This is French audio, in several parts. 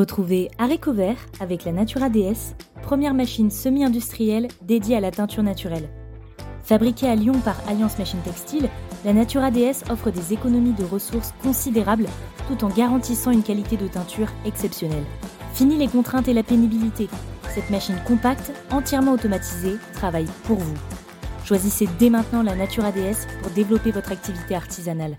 Retrouvez Haricot Vert avec la Natura DS, première machine semi-industrielle dédiée à la teinture naturelle. Fabriquée à Lyon par Alliance Machine Textile, la Natura DS offre des économies de ressources considérables tout en garantissant une qualité de teinture exceptionnelle. Fini les contraintes et la pénibilité. Cette machine compacte, entièrement automatisée, travaille pour vous. Choisissez dès maintenant la Natura DS pour développer votre activité artisanale.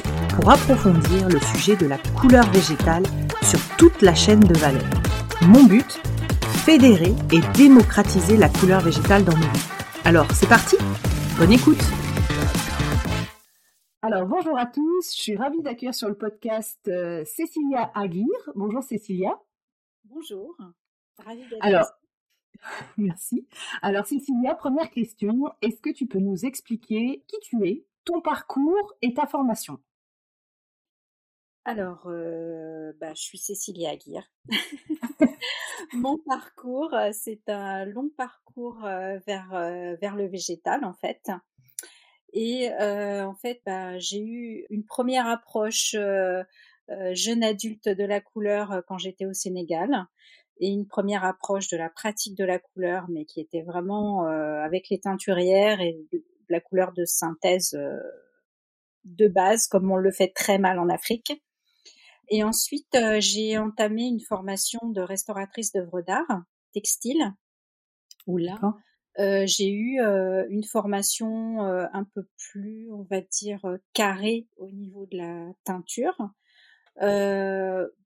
pour approfondir le sujet de la couleur végétale sur toute la chaîne de valeur. Mon but Fédérer et démocratiser la couleur végétale dans nos vies. Alors, c'est parti Bonne écoute Alors, bonjour à tous, je suis ravie d'accueillir sur le podcast euh, Cécilia Aguirre. Bonjour Cécilia. Bonjour, ravie d'être Alors, merci. Alors Cécilia, première question, est-ce que tu peux nous expliquer qui tu es, ton parcours et ta formation? Alors, euh, bah, je suis Cécilia Aguirre. Mon parcours, c'est un long parcours vers, vers le végétal, en fait. Et en fait, bah, j'ai eu une première approche jeune adulte de la couleur quand j'étais au Sénégal et une première approche de la pratique de la couleur, mais qui était vraiment avec les teinturières et de la couleur de synthèse de base, comme on le fait très mal en Afrique. Et ensuite, euh, j'ai entamé une formation de restauratrice d'œuvres d'art textile, où là, euh, j'ai eu euh, une formation un peu plus, on va dire, carrée au niveau de la teinture.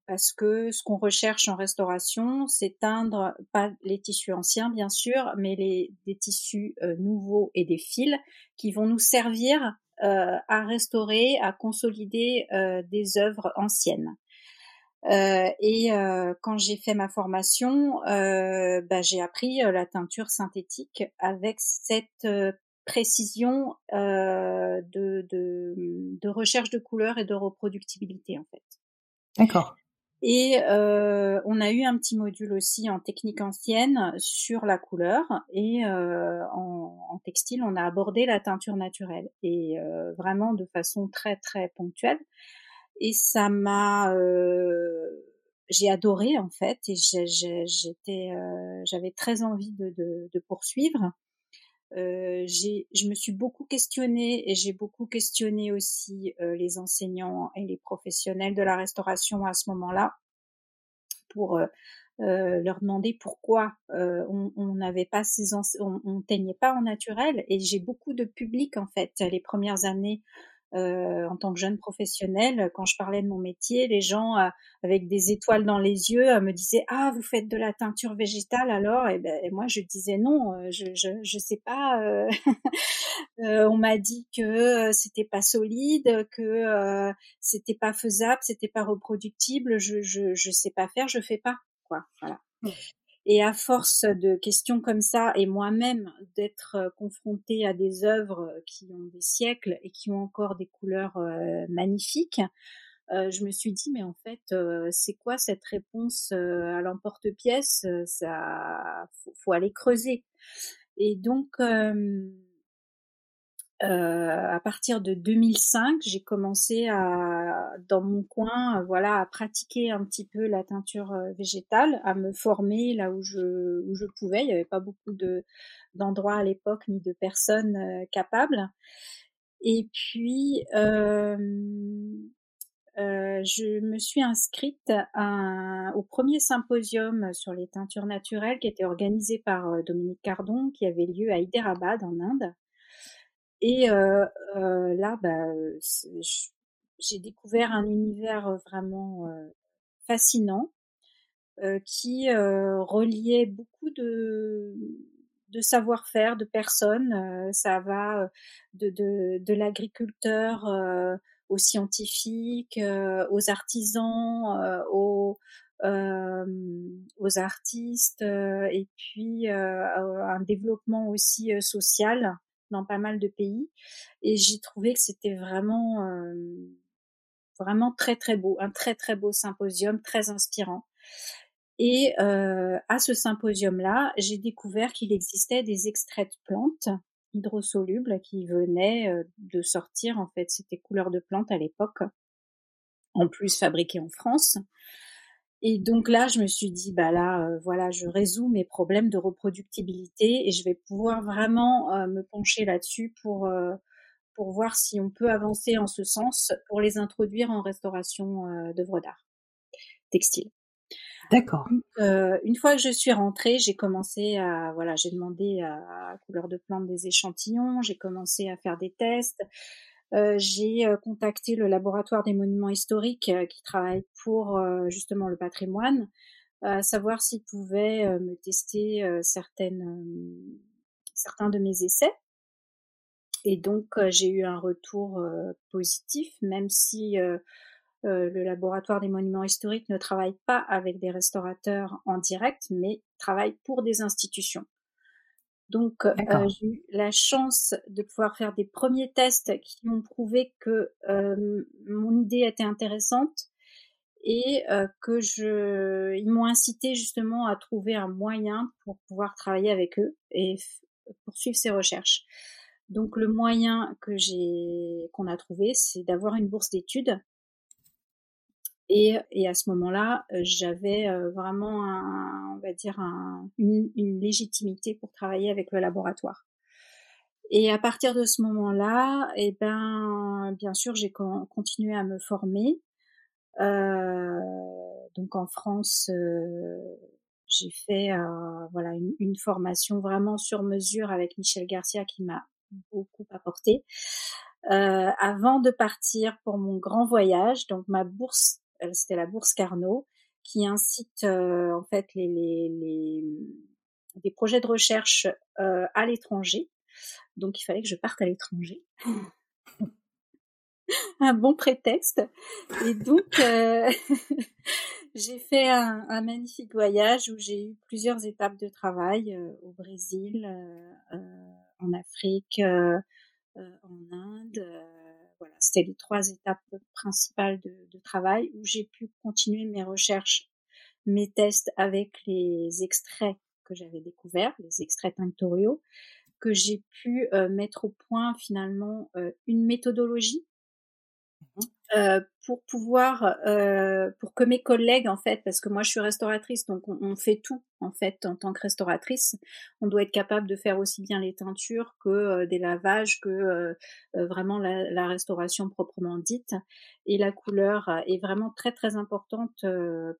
parce que ce qu'on recherche en restauration, c'est teindre pas les tissus anciens bien sûr, mais les, des tissus nouveaux et des fils qui vont nous servir à restaurer, à consolider euh, des œuvres anciennes. Euh, et quand j'ai fait ma formation, bah, j'ai appris la teinture synthétique avec cette précision de, de, de, recherche de couleurs et de reproductibilité en fait. D'accord. Et euh, on a eu un petit module aussi en technique ancienne sur la couleur et euh, en, en, textile, on a abordé la teinture naturelle et euh, vraiment de façon très très ponctuelle. Et ça m'a, euh, j'ai adoré en fait et j'étais, euh, j'avais très envie de, de, de poursuivre. Euh, je me suis beaucoup questionnée et j'ai beaucoup questionné aussi euh, les enseignants et les professionnels de la restauration à ce moment-là pour euh, euh leur demander pourquoi on n'avait pas ces on, on teignait pas en naturel. Et j'ai beaucoup de public en fait les premières années euh, en tant que jeune professionnelle, quand je parlais de mon métier, les gens euh, avec des étoiles dans les yeux euh, me disaient ah vous faites de la teinture végétale alors? Et, ben, moi je disais non, je je sais pas. on m'a dit que c'était pas solide, que c'était pas faisable, c'était pas reproductible. Je je sais pas faire, je fais pas. Voilà. Et à force de questions comme ça, et moi-même d'être euh, confrontée à des œuvres qui ont des siècles et qui ont encore des couleurs euh, magnifiques, euh, je me suis dit mais en fait c'est quoi cette réponse à l'emporte-pièce? Ça, faut, faut, aller creuser. Et donc euh, à partir de 2005, j'ai commencé à, dans mon coin, voilà, à pratiquer un petit peu la teinture euh, végétale, à me former là où je, où je pouvais. Il n'y avait pas beaucoup de d'endroits à l'époque ni de personnes euh, capables. Et puis, euh, euh, je me suis inscrite à, au premier symposium sur les teintures naturelles qui était organisé par Dominique Cardon, qui avait lieu à Hyderabad en Inde. Et là, bah, j'ai découvert un univers vraiment fascinant qui reliait beaucoup de savoir-faire de personnes. ça va de, l'agriculteur aux scientifiques, aux artisans, aux artistes et puis un développement aussi social pas mal de pays. Et j'ai trouvé que c'était vraiment vraiment très très beau, un très très beau symposium, très inspirant. Et euh, à ce symposium-là, j'ai découvert qu'il existait des extraits de plantes hydrosolubles qui venaient euh, de sortir. En fait, c'était couleur de plante à l'époque, en plus fabriqués en France. Et donc là, je me suis dit, bah là, euh, voilà, je résous mes problèmes de reproductibilité et je vais pouvoir vraiment me pencher là-dessus pour pour voir si on peut avancer en ce sens pour les introduire en restauration d'œuvres d'art textile. D'accord. Euh, une fois que je suis rentrée, j'ai commencé à voilà, j'ai demandé à, couleur de plante des échantillons, j'ai commencé à faire des tests. Euh, j'ai euh, contacté le laboratoire des monuments historiques euh, qui travaille pour justement le patrimoine, à savoir s'ils pouvaient me tester certaines certains de mes essais. Et donc j'ai eu un retour positif, même si euh, le laboratoire des monuments historiques ne travaille pas avec des restaurateurs en direct, mais travaille pour des institutions. Donc, euh, j'ai eu la chance de pouvoir faire des premiers tests qui m'ont prouvé que euh, mon idée était intéressante et que je, ils m'ont incité justement à trouver un moyen pour pouvoir travailler avec eux et poursuivre ces recherches. Donc, le moyen que j'ai, qu'on a trouvé, c'est d'avoir une bourse d'études et, et à ce moment-là, euh, j'avais euh, vraiment, un, on va dire, un, une, une, légitimité pour travailler avec le laboratoire. Et à partir de ce moment-là, eh ben, bien sûr, j'ai continué à me former. Euh, donc en France, euh, j'ai fait euh, voilà une, une, formation vraiment sur mesure avec Michel Garcia qui m'a beaucoup apporté. Euh, avant de partir pour mon grand voyage, donc ma bourse c'était la bourse Carnot, qui incite euh, en fait les, les, les, des projets de recherche euh, à l'étranger. Donc il fallait que je parte à l'étranger. un bon prétexte. Et donc, j'ai fait un, magnifique voyage où j'ai eu plusieurs étapes de travail au Brésil, en Afrique, en Inde voilà, c'était les trois étapes principales de, travail où j'ai pu continuer mes recherches, mes tests avec les extraits que j'avais découverts, les extraits tinctoriaux, que j'ai pu euh, mettre au point finalement euh, une méthodologie euh, pour pouvoir, euh, pour que mes collègues en fait, parce que moi je suis restauratrice, donc on, fait tout en fait en tant que restauratrice. On doit être capable de faire aussi bien les teintures que euh, des lavages, que vraiment la, restauration proprement dite. Et la couleur est vraiment très très importante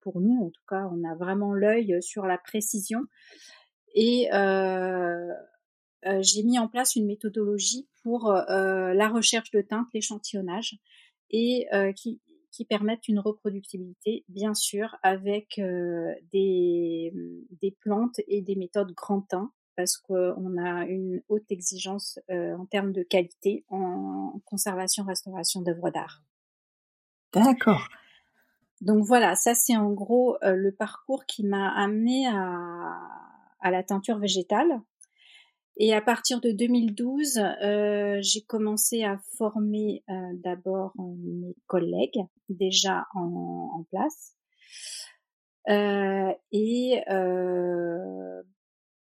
pour nous. En tout cas, on a vraiment l'œil sur la précision. Et j'ai mis en place une méthodologie pour la recherche de teintes, l'échantillonnage et euh, qui, qui permettent une reproductibilité, bien sûr, avec euh, des, des plantes et des méthodes grand teint, parce qu'on a une haute exigence euh, en termes de qualité en conservation-restauration d'œuvres d'art. D'accord. Donc voilà, ça c'est en gros le parcours qui m'a amené à, à la teinture végétale. Et à partir de 2012, euh, j'ai commencé à former euh, d'abord euh, mes collègues déjà en, en place. Euh, et euh,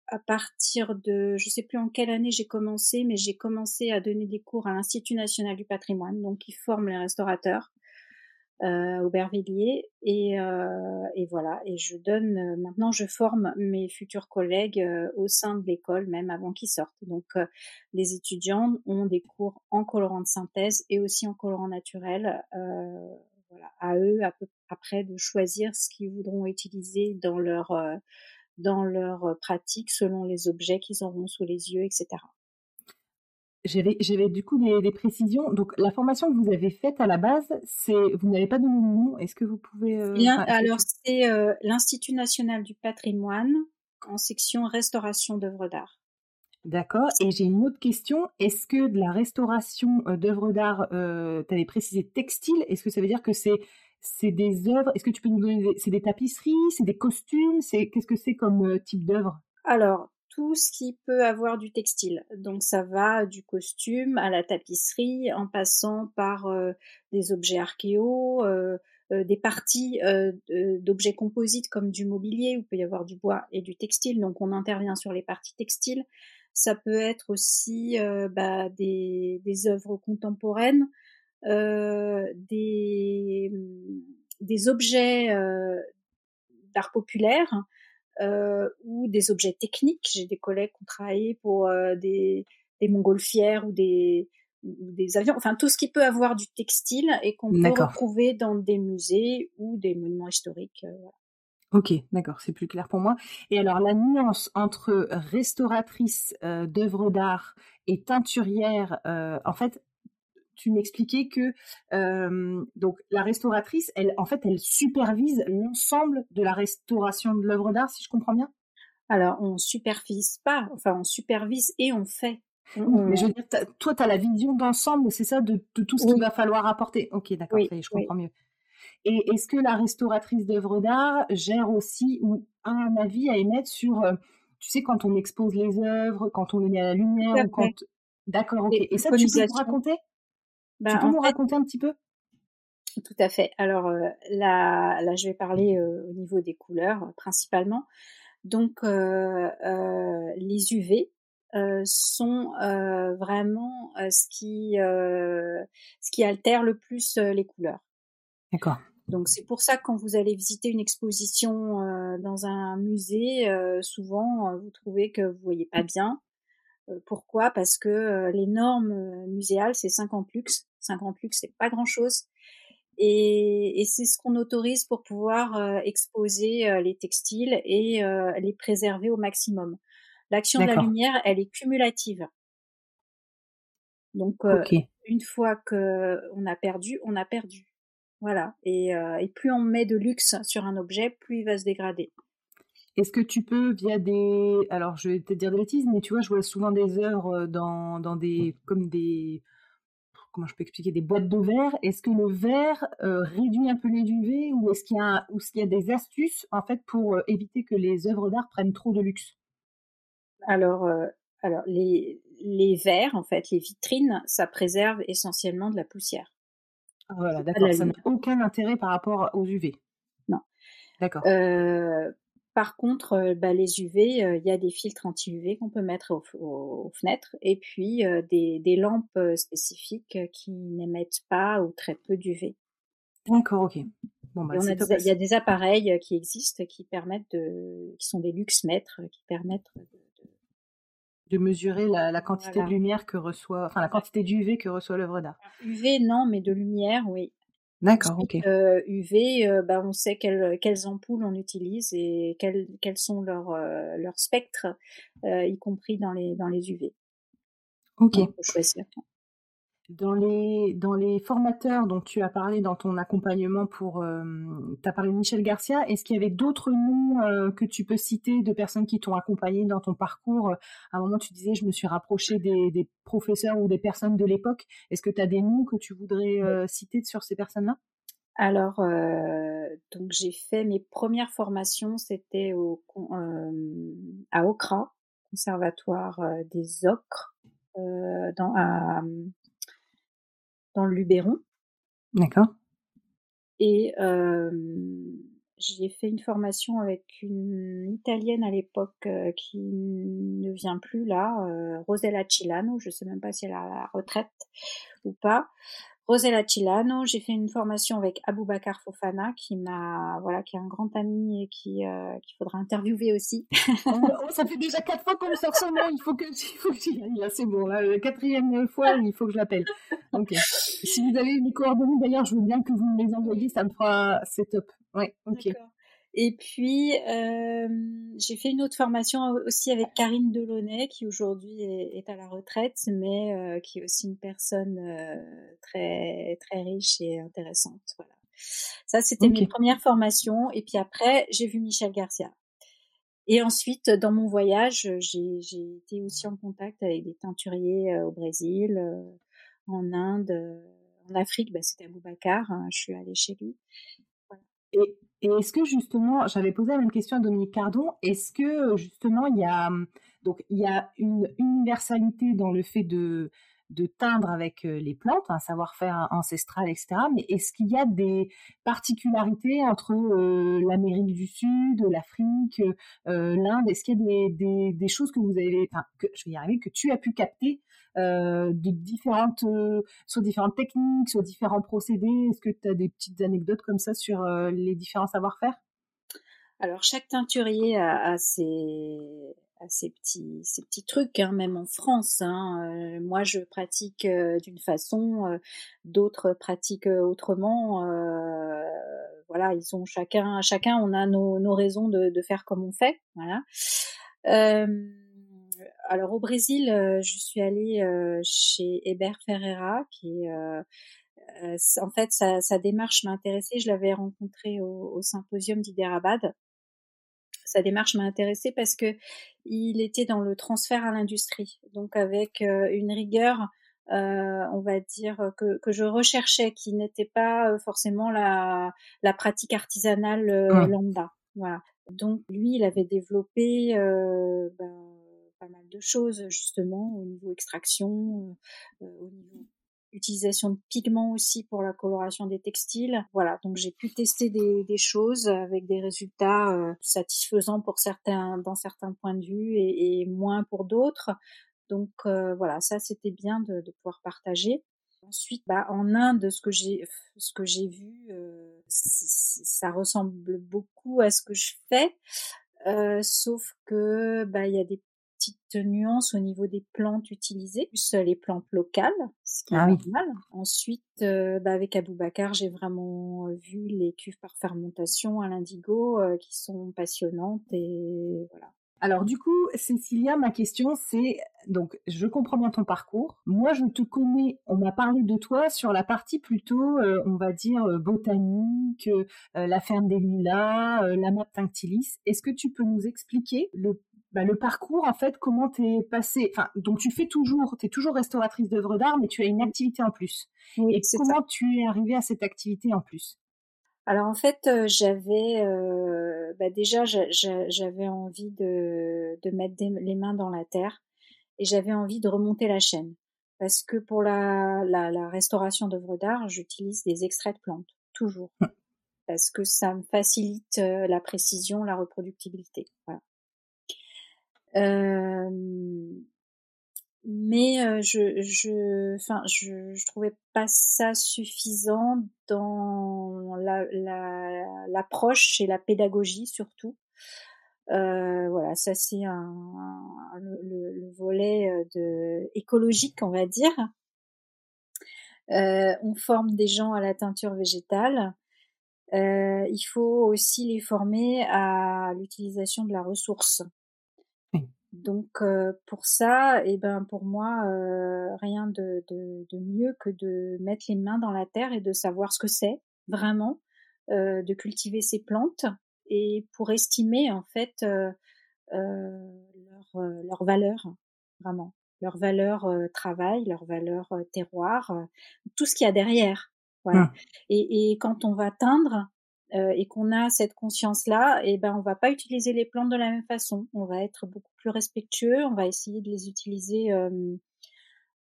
à partir de, je sais plus en quelle année j'ai commencé, mais j'ai commencé à donner des cours à l'Institut national du patrimoine, donc qui forme les restaurateurs euh, Aubervilliers et, euh, et voilà. Et je donne euh, maintenant je forme mes futurs collègues euh, au sein de l'école même avant qu'ils sortent. Donc euh, les étudiants ont des cours en colorant de synthèse et aussi en colorant naturel voilà. À eux après de choisir ce qu'ils voudront utiliser dans leur dans leur pratique selon les objets qu'ils auront sous les yeux etc j'avais, du coup des, des, précisions. Donc, la formation que vous avez faite à la base, c'est vous n'avez pas de nom. Est-ce que vous pouvez euh... Bien, Alors, c'est euh, l'Institut national du patrimoine en section restauration d'œuvres d'art. D'accord. Et j'ai une autre question. Est-ce que de la restauration euh, d'œuvres d'art, euh, tu avais précisé textile? Est-ce que ça veut dire que c'est c'est des œuvres? Est-ce que tu peux nous donner C'est des tapisseries, c'est des costumes, c'est qu'est-ce que c'est comme type d'œuvre? Alors tout ce qui peut avoir du textile. Donc ça va du costume à la tapisserie, en passant par euh, des objets archéaux, euh, des parties d'objets composites comme du mobilier, où il peut y avoir du bois et du textile. Donc on intervient sur les parties textiles. Ça peut être aussi bah, des, œuvres contemporaines. Euh, des, objets euh, d'art populaire euh, ou des objets techniques. J'ai des collègues qui ont travaillé pour des, des montgolfières ou des, des avions, enfin tout ce qui peut avoir du textile et qu'on peut retrouver dans des musées ou des monuments historiques. Ok, d'accord, c'est plus clair pour moi. Et alors la nuance entre restauratrice d'œuvres d'art et teinturière, en fait, tu m'expliquais que donc la restauratrice, elle, en fait, elle supervise l'ensemble de la restauration de l'œuvre d'art, si je comprends bien? Alors, on supervise pas, enfin, on supervise et on fait. Mais je veux dire, toi, tu as la vision d'ensemble, c'est ça, de, tout ce qu'il va falloir apporter. Ok, d'accord, je comprends mieux. Et est-ce que la restauratrice d'œuvres d'art gère aussi ou a un avis à émettre sur, tu sais, quand on expose les œuvres, quand on les met à la lumière, ou quand... D'accord, ok. Et, et ça, tu peux nous raconter? Bah, tu peux nous raconter un petit peu? Tout à fait. Alors euh, là, là, je vais parler euh, au niveau des couleurs euh, principalement. Donc les UV sont vraiment ce qui ce qui altère le plus les couleurs. D'accord. Donc c'est pour ça que quand vous allez visiter une exposition dans un musée, souvent vous trouvez que vous voyez pas bien. Pourquoi? Parce que les normes muséales c'est 50 lux 50 lux, c'est pas grand chose. Et, c'est ce qu'on autorise pour pouvoir euh, exposer euh, les textiles et euh, les préserver au maximum. L'action de la lumière, elle est cumulative. Donc, une fois que on a perdu, on a perdu. Voilà. Et, et, plus on met de luxe sur un objet, plus il va se dégrader. Est-ce que tu peux, via des... Alors, je vais te dire des bêtises, mais tu vois, je vois souvent des œuvres dans, dans des... comme des comment je peux expliquer, des boîtes de verre. Est-ce que le verre euh, réduit un peu les UV ou est-ce qu'il y a, y a des astuces en fait pour euh, éviter que les œuvres d'art prennent trop de luxe? Alors, euh, alors les, les verres, en fait, les vitrines, ça préserve essentiellement de la poussière. Voilà, d'accord. Ça n'a aucun intérêt par rapport aux UV. Non. D'accord. Par contre, euh, bah, les UV, euh, il y a des filtres anti-UV qu'on peut mettre aux, fenêtres et puis euh, des, lampes spécifiques qui n'émettent pas ou très peu d'UV. D'accord, ok. Bon, bah, il y a des appareils qui existent qui permettent de, qui sont des luxmètres, qui permettent de, mesurer la, quantité de lumière que reçoit, enfin la quantité d'UV que reçoit l'œuvre d'art. UV non, mais de lumière, oui. D'accord, ok. UV, euh, euh, bah, on sait quelles, quelles ampoules on utilise et quels, quels sont leurs, euh, spectres, y compris dans les, dans les UV. Ok. choisir. Dans les, dans les formateurs dont tu as parlé dans ton accompagnement pour... Euh, tu as parlé de Michel Garcia. Est-ce qu'il y avait d'autres noms euh, que tu peux citer de personnes qui t'ont accompagné dans ton parcours? À un moment, tu disais, je me suis rapprochée des, des professeurs ou des personnes de l'époque. Est-ce que tu as des noms que tu voudrais euh, citer sur ces personnes-là? Alors, donc j'ai fait mes premières formations, c'était au, à Okra, conservatoire des Ocres, dans, à, dans le Luberon. D'accord. Et j'ai fait une formation avec une italienne à l'époque qui ne vient plus là, Rosella Cilano, je ne sais même pas si elle a la retraite ou pas. Rosella Cilano, j'ai fait une formation avec Aboubakar Fofana qui m'a voilà qui est un grand ami et qui euh, qu'il faudra interviewer aussi. Ça fait déjà quatre fois qu'on sort son nom, il faut que il faut que j'y aille là, c'est bon là, la quatrième fois il faut que je l'appelle. Ok. Si vous avez mes coordonnées d'ailleurs, je veux bien que vous me les envoyiez, ça me fera c'est top. Ouais, ok. Et puis, euh, j'ai fait une autre formation aussi avec Karine Delaunay, qui aujourd'hui est, à la retraite, mais euh, qui est aussi une personne euh, très très riche et intéressante. Voilà. Ça, c'était mes premières formations. Et puis après, j'ai vu Michel Garcia. Et ensuite, dans mon voyage, j'ai été aussi en contact avec des teinturiers au Brésil, en Inde, en Afrique, bah, c'était Aboubacar. Hein, je suis allée chez lui. Et, est-ce que justement, j'avais posé la même question à Dominique Cardon, est-ce que justement il y a donc il y a une universalité dans le fait de teindre avec les plantes, un savoir-faire ancestral, etc. Mais est-ce qu'il y a des particularités entre l'Amérique du Sud, l'Afrique, l'Inde? Est-ce qu'il y a des, choses que vous avez, enfin, je vais y arriver, que tu as pu capter de différentes, sur différentes techniques, sur différents procédés. Est-ce que tu as des petites anecdotes comme ça sur les différents savoir-faire? Alors chaque teinturier a, ses, petits trucs hein, même en France hein. Euh, moi je pratique euh, d'une façon euh, d'autres pratiquent autrement. Voilà ils ont chacun chacun on a nos, nos raisons de, de, faire comme on fait voilà alors au Brésil je suis allée chez Hébert Ferreira qui est en fait sa, sa démarche m'a intéressée je l'avais rencontré au, au symposium d'Hyderabad sa démarche m'a intéressée parce que il était dans le transfert à l'industrie, donc avec euh, une rigueur, euh, on va dire que, que je recherchais, qui n'était pas euh, forcément la, la pratique artisanale lambda. Voilà. Donc lui, il avait développé ben, pas mal de choses justement au niveau extraction, au niveau utilisation de pigments aussi pour la coloration des textiles. Voilà, donc j'ai pu tester des, choses avec des résultats euh, satisfaisants pour certains, dans certains points de vue et, moins pour d'autres. Donc euh, voilà, ça c'était bien de, pouvoir partager. Ensuite, bah, en Inde, ce que j'ai, ce que j'ai vu, euh, ça ressemble beaucoup à ce que je fais, sauf que bah il y a des petite nuance au niveau des plantes utilisées, plus les plantes locales, ce qui est ah normal. Ensuite, euh, bah avec Aboubacar, j'ai vraiment euh, vu les cuves par fermentation à l'indigo euh, qui sont passionnantes et voilà. Alors du coup, Cécilia, ma question c'est donc je comprends bien ton parcours. Moi, je te connais. On m'a parlé de toi sur la partie plutôt, on va dire botanique, la ferme des lilas, la map tinctilis. Est-ce que tu peux nous expliquer le bah, le parcours, en fait, comment t'es passé. Enfin, donc tu fais toujours, t'es toujours restauratrice d'œuvres d'art, mais tu as une activité en plus. Et comment tu es arrivée à cette activité en plus? Alors en fait, euh, j'avais euh, bah déjà j'avais envie de, de mettre les mains dans la terre et j'avais envie de remonter la chaîne parce que pour la, la, la restauration d'œuvres d'art, j'utilise des extraits de plantes toujours hum. parce que ça me facilite euh, la précision, la reproductibilité. Voilà. Mais je, je, enfin, je, je trouvais pas ça suffisant dans la, la, l'approche et la pédagogie surtout. Euh, voilà, ça c'est un, le, le, volet de écologique, on va dire. Euh, on forme des gens à la teinture végétale. Euh, il faut aussi les former à l'utilisation de la ressource. Donc euh, pour ça, et eh ben pour moi, euh, rien de, de, de, mieux que de mettre les mains dans la terre et de savoir ce que c'est vraiment, euh, de cultiver ces plantes et pour estimer en fait euh, leur, leur valeur vraiment, leur valeur travail, leur valeur terroir, tout ce qu'il y a derrière. Voilà. Mmh. Et, et quand on va teindre, euh, et qu'on a cette conscience-là, et eh ben on va pas utiliser les plantes de la même façon. On va être beaucoup plus respectueux. On va essayer de les utiliser euh,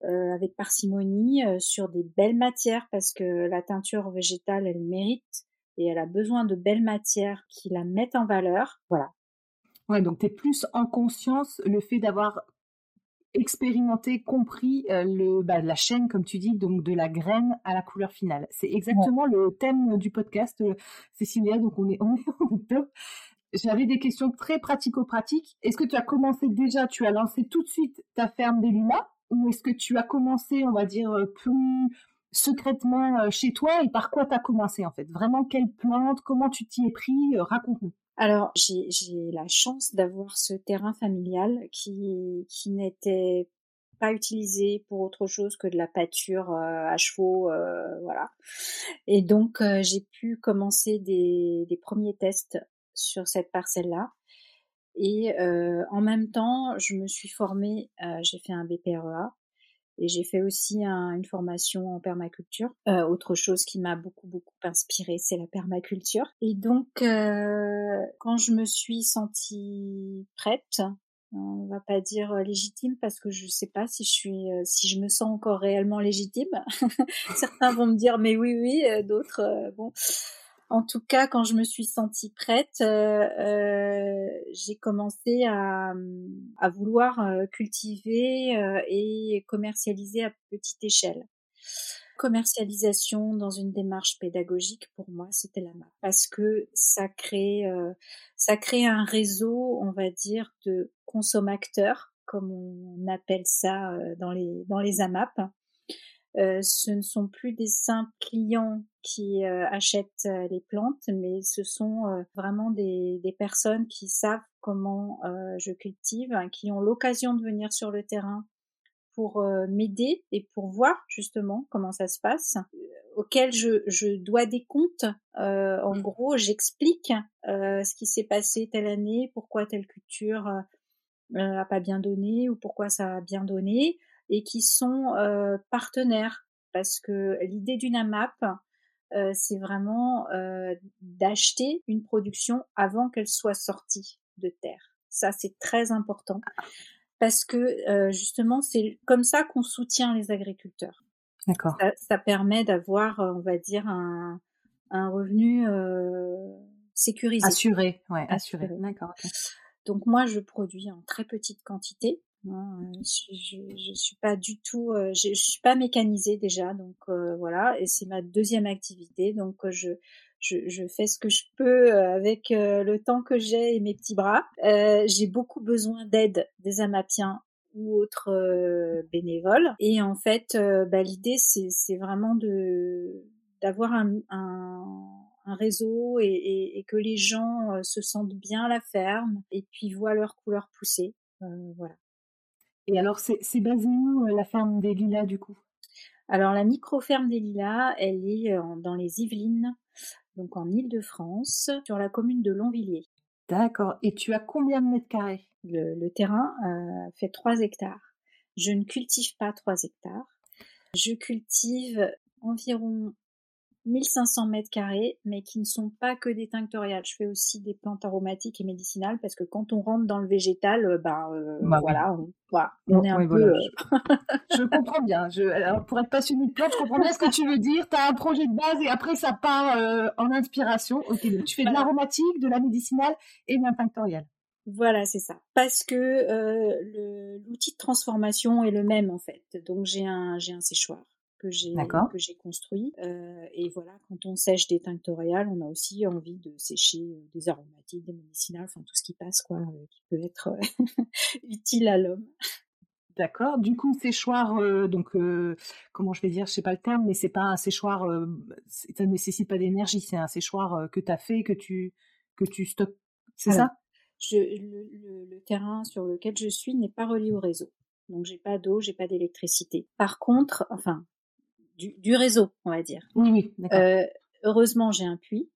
euh, avec parcimonie sur des belles matières parce que la teinture végétale, elle mérite et elle a besoin de belles matières qui la mettent en valeur. Voilà. Ouais, donc tu es plus en conscience le fait d'avoir expérimenté, compris euh, le, bah, la chaîne, comme tu dis, donc de la graine à la couleur finale. C'est exactement le thème du podcast, euh, Cécilia, donc on est, on est top. J'avais des questions très pratico-pratiques. Est-ce que tu as commencé déjà, tu as lancé tout de suite ta ferme des lilas ou est-ce que tu as commencé, on va dire, euh, plus secrètement chez toi et par quoi tu as commencé en fait? Vraiment, quelle plante? Comment tu t'y es pris? Raconte-nous. Alors, j'ai la chance d'avoir ce terrain familial qui, n'était pas utilisé pour autre chose que de la pâture euh, à chevaux, euh, voilà. Et donc, euh, j'ai pu commencer des, des, premiers tests sur cette parcelle-là. Et en même temps, je me suis formée, j'ai fait un BPREA, Et j'ai fait aussi une formation en permaculture. Euh, autre chose qui m'a beaucoup beaucoup inspirée, c'est la permaculture. Et donc, euh, quand je me suis sentie prête, on va pas dire légitime parce que je sais pas si je suis si je me sens encore réellement légitime. Certains vont me dire mais oui oui, d'autres bon en tout cas, quand je me suis sentie prête, euh, euh, j'ai commencé à, à vouloir euh, cultiver et commercialiser à petite échelle. Commercialisation dans une démarche pédagogique, pour moi, c'était la main parce que ça crée, ça crée un réseau, on va dire, de consommateurs, comme on appelle ça dans les dans les AMAP euh, ce ne sont plus des simples clients qui euh, achètent euh, les plantes, mais ce sont vraiment des, des, personnes qui savent comment je cultive, hein, qui ont l'occasion de venir sur le terrain pour m'aider et pour voir justement comment ça se passe, auquel je, je dois des comptes. en mmh. gros, j'explique ce qui s'est passé telle année, pourquoi telle culture a pas bien donné ou pourquoi ça a bien donné et qui sont euh, partenaires parce que l'idée d'une AMAP, euh, c'est vraiment euh, d'acheter une production avant qu'elle soit sortie de terre. Ça, c'est très important parce que justement, c'est comme ça qu'on soutient les agriculteurs. D'accord. Ça, permet d'avoir, on va dire, un, un revenu sécurisé. Assuré, ouais, assuré. assuré. D'accord. Donc moi, je produis en très petite quantité. Hein, je, je, suis pas du tout, euh, je, suis pas mécanisée déjà, donc euh, voilà, et c'est ma deuxième activité, donc euh, je, je, je, fais ce que je peux avec le temps que j'ai et mes petits bras. j'ai beaucoup besoin d'aide des amapiens ou autres bénévoles, et en fait, bah, l'idée c'est vraiment de d'avoir un, un, un, réseau et, et, et, que les gens se sentent bien à la ferme et puis voient leurs couleurs pousser. voilà. Et alors, c'est basé où euh, la ferme des Lilas du coup? Alors, la micro-ferme des Lilas, elle est euh, dans les Yvelines, donc en Île-de-France, sur la commune de Longvilliers. D'accord. Et tu as combien de mètres carrés? Le, terrain euh, fait 3 hectares. Je ne cultive pas 3 hectares. Je cultive environ 1500 mètres carrés, mais qui ne sont pas que des tinctoriales. Je fais aussi des plantes aromatiques et médicinales parce que quand on rentre dans le végétal, euh, ben, euh, bah, voilà, on, est un peu. Euh, je, comprends bien. Je, alors, pour être passionné de plantes, je comprends bien ce que tu veux dire. Tu as un projet de base et après ça part en inspiration. Ok, donc tu fais de l'aromatique, de la médicinale et de la tinctoriale. Voilà, c'est ça. Parce que l'outil de transformation est le même en fait. Donc j'ai un j'ai un séchoir que j'ai que j'ai construit. Euh, et voilà, quand on sèche des tinctoriales, on a aussi envie de sécher euh, des aromatiques, des médicinales, enfin tout ce qui passe quoi, euh, qui peut être utile à l'homme. D'accord. Du coup, séchoir, donc comment je vais dire, je sais pas le terme, mais c'est pas un séchoir, ça ne nécessite pas d'énergie, c'est un séchoir que tu as fait, que tu que tu stockes, c'est ça? je, le, le, terrain sur lequel je suis n'est pas relié au réseau. Donc j'ai pas d'eau, j'ai pas d'électricité. Par contre, enfin, du, réseau, on va dire. Oui, oui, d'accord. Euh, heureusement, j'ai un puits.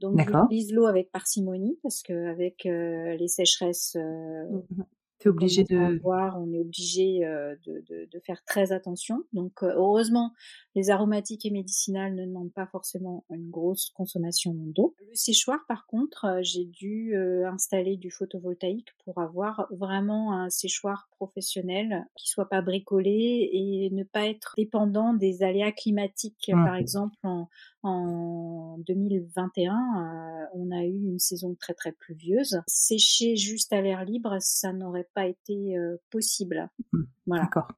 Donc, j'utilise l'eau avec parcimonie parce que avec euh, les sécheresses, euh, mmh obligé de voir, on est obligé euh, de, de, de, faire très attention. Donc euh, heureusement, les aromatiques et médicinales ne demandent pas forcément une grosse consommation d'eau. Le séchoir, par contre, euh, j'ai dû installer du photovoltaïque pour avoir vraiment un séchoir professionnel qui soit pas bricolé et ne pas être dépendant des aléas climatiques. Par exemple, en, en 2021, euh, on a eu une saison très très pluvieuse. Sécher juste à l'air libre, ça n'aurait pas été euh, possible. Mmh. Voilà. D'accord.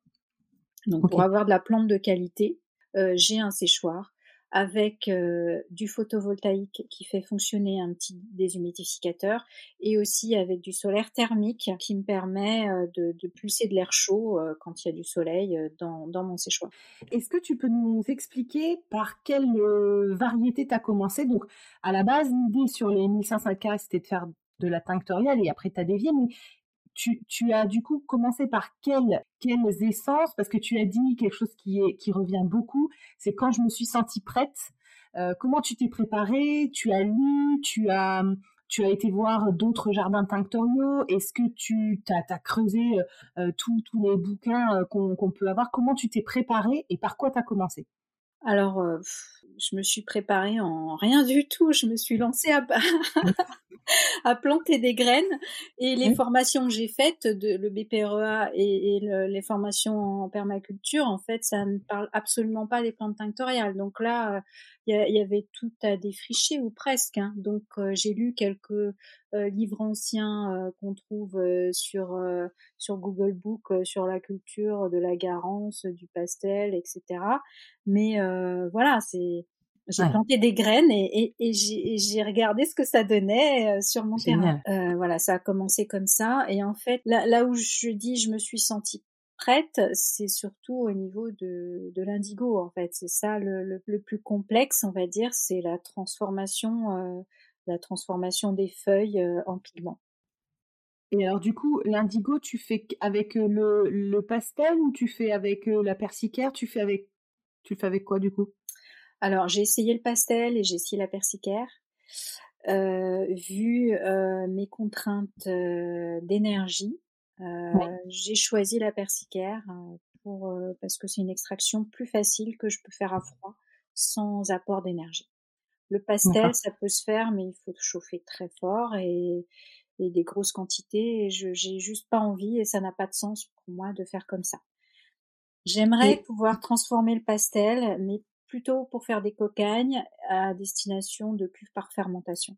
Donc pour avoir de la plante de qualité, euh, j'ai un séchoir avec euh, du photovoltaïque qui fait fonctionner un petit déshumidificateur et aussi avec du solaire thermique qui me permet euh, de, pulser de l'air chaud euh, quand il y a du soleil dans, dans mon séchoir. Est-ce que tu peux nous expliquer par quelle variété tu as commencé? Donc à la base, l'idée sur les 1500 carrés, c'était de faire de la tinctoriale et après tu as dévié, mais tu, as du coup commencé par quelles, essences? Parce que tu as dit quelque chose qui, est, qui revient beaucoup, c'est quand je me suis sentie prête. Euh, comment tu t'es préparée? Tu as lu Tu as tu as été voir d'autres jardins tinctoriaux? Est-ce que tu as, creusé tous les bouquins qu'on peut avoir? Comment tu t'es préparé et par quoi tu as commencé? Alors, euh, je me suis préparée en rien du tout. Je me suis lancée à, à planter des graines et les formations que j'ai faites, de, le BPREA et, et les formations en permaculture, en fait, ça ne parle absolument pas des plantes tinctoriales. Donc là, il y, avait tout à défricher ou presque. Hein. Donc euh, j'ai lu quelques euh, livres anciens euh, qu'on trouve sur sur Google Book sur la culture de la garance, du pastel, etc. Mais voilà, c'est j'ai planté des graines et, et, j'ai regardé ce que ça donnait sur mon terrain. voilà, ça a commencé comme ça. Et en fait, là, là où je dis je me suis sentie c'est surtout au niveau de, de l'indigo en fait. C'est ça le, le, plus complexe, on va dire, c'est la transformation, euh, la transformation des feuilles euh, en pigments. Et alors du coup, l'indigo, tu fais avec euh, le, le, pastel ou tu fais avec la persicaire? Tu fais avec, tu fais avec quoi du coup? Alors j'ai essayé le pastel et j'ai essayé la persicaire. vu mes contraintes d'énergie, euh, j'ai choisi la persicaire euh, pour, euh, parce que c'est une extraction plus facile que je peux faire à froid sans apport d'énergie. Le pastel, ça peut se faire, mais il faut chauffer très fort et, et des grosses quantités. Et je j'ai juste pas envie et ça n'a pas de sens pour moi de faire comme ça. J'aimerais pouvoir transformer le pastel, mais plutôt pour faire des cocagnes à destination de cuves par fermentation.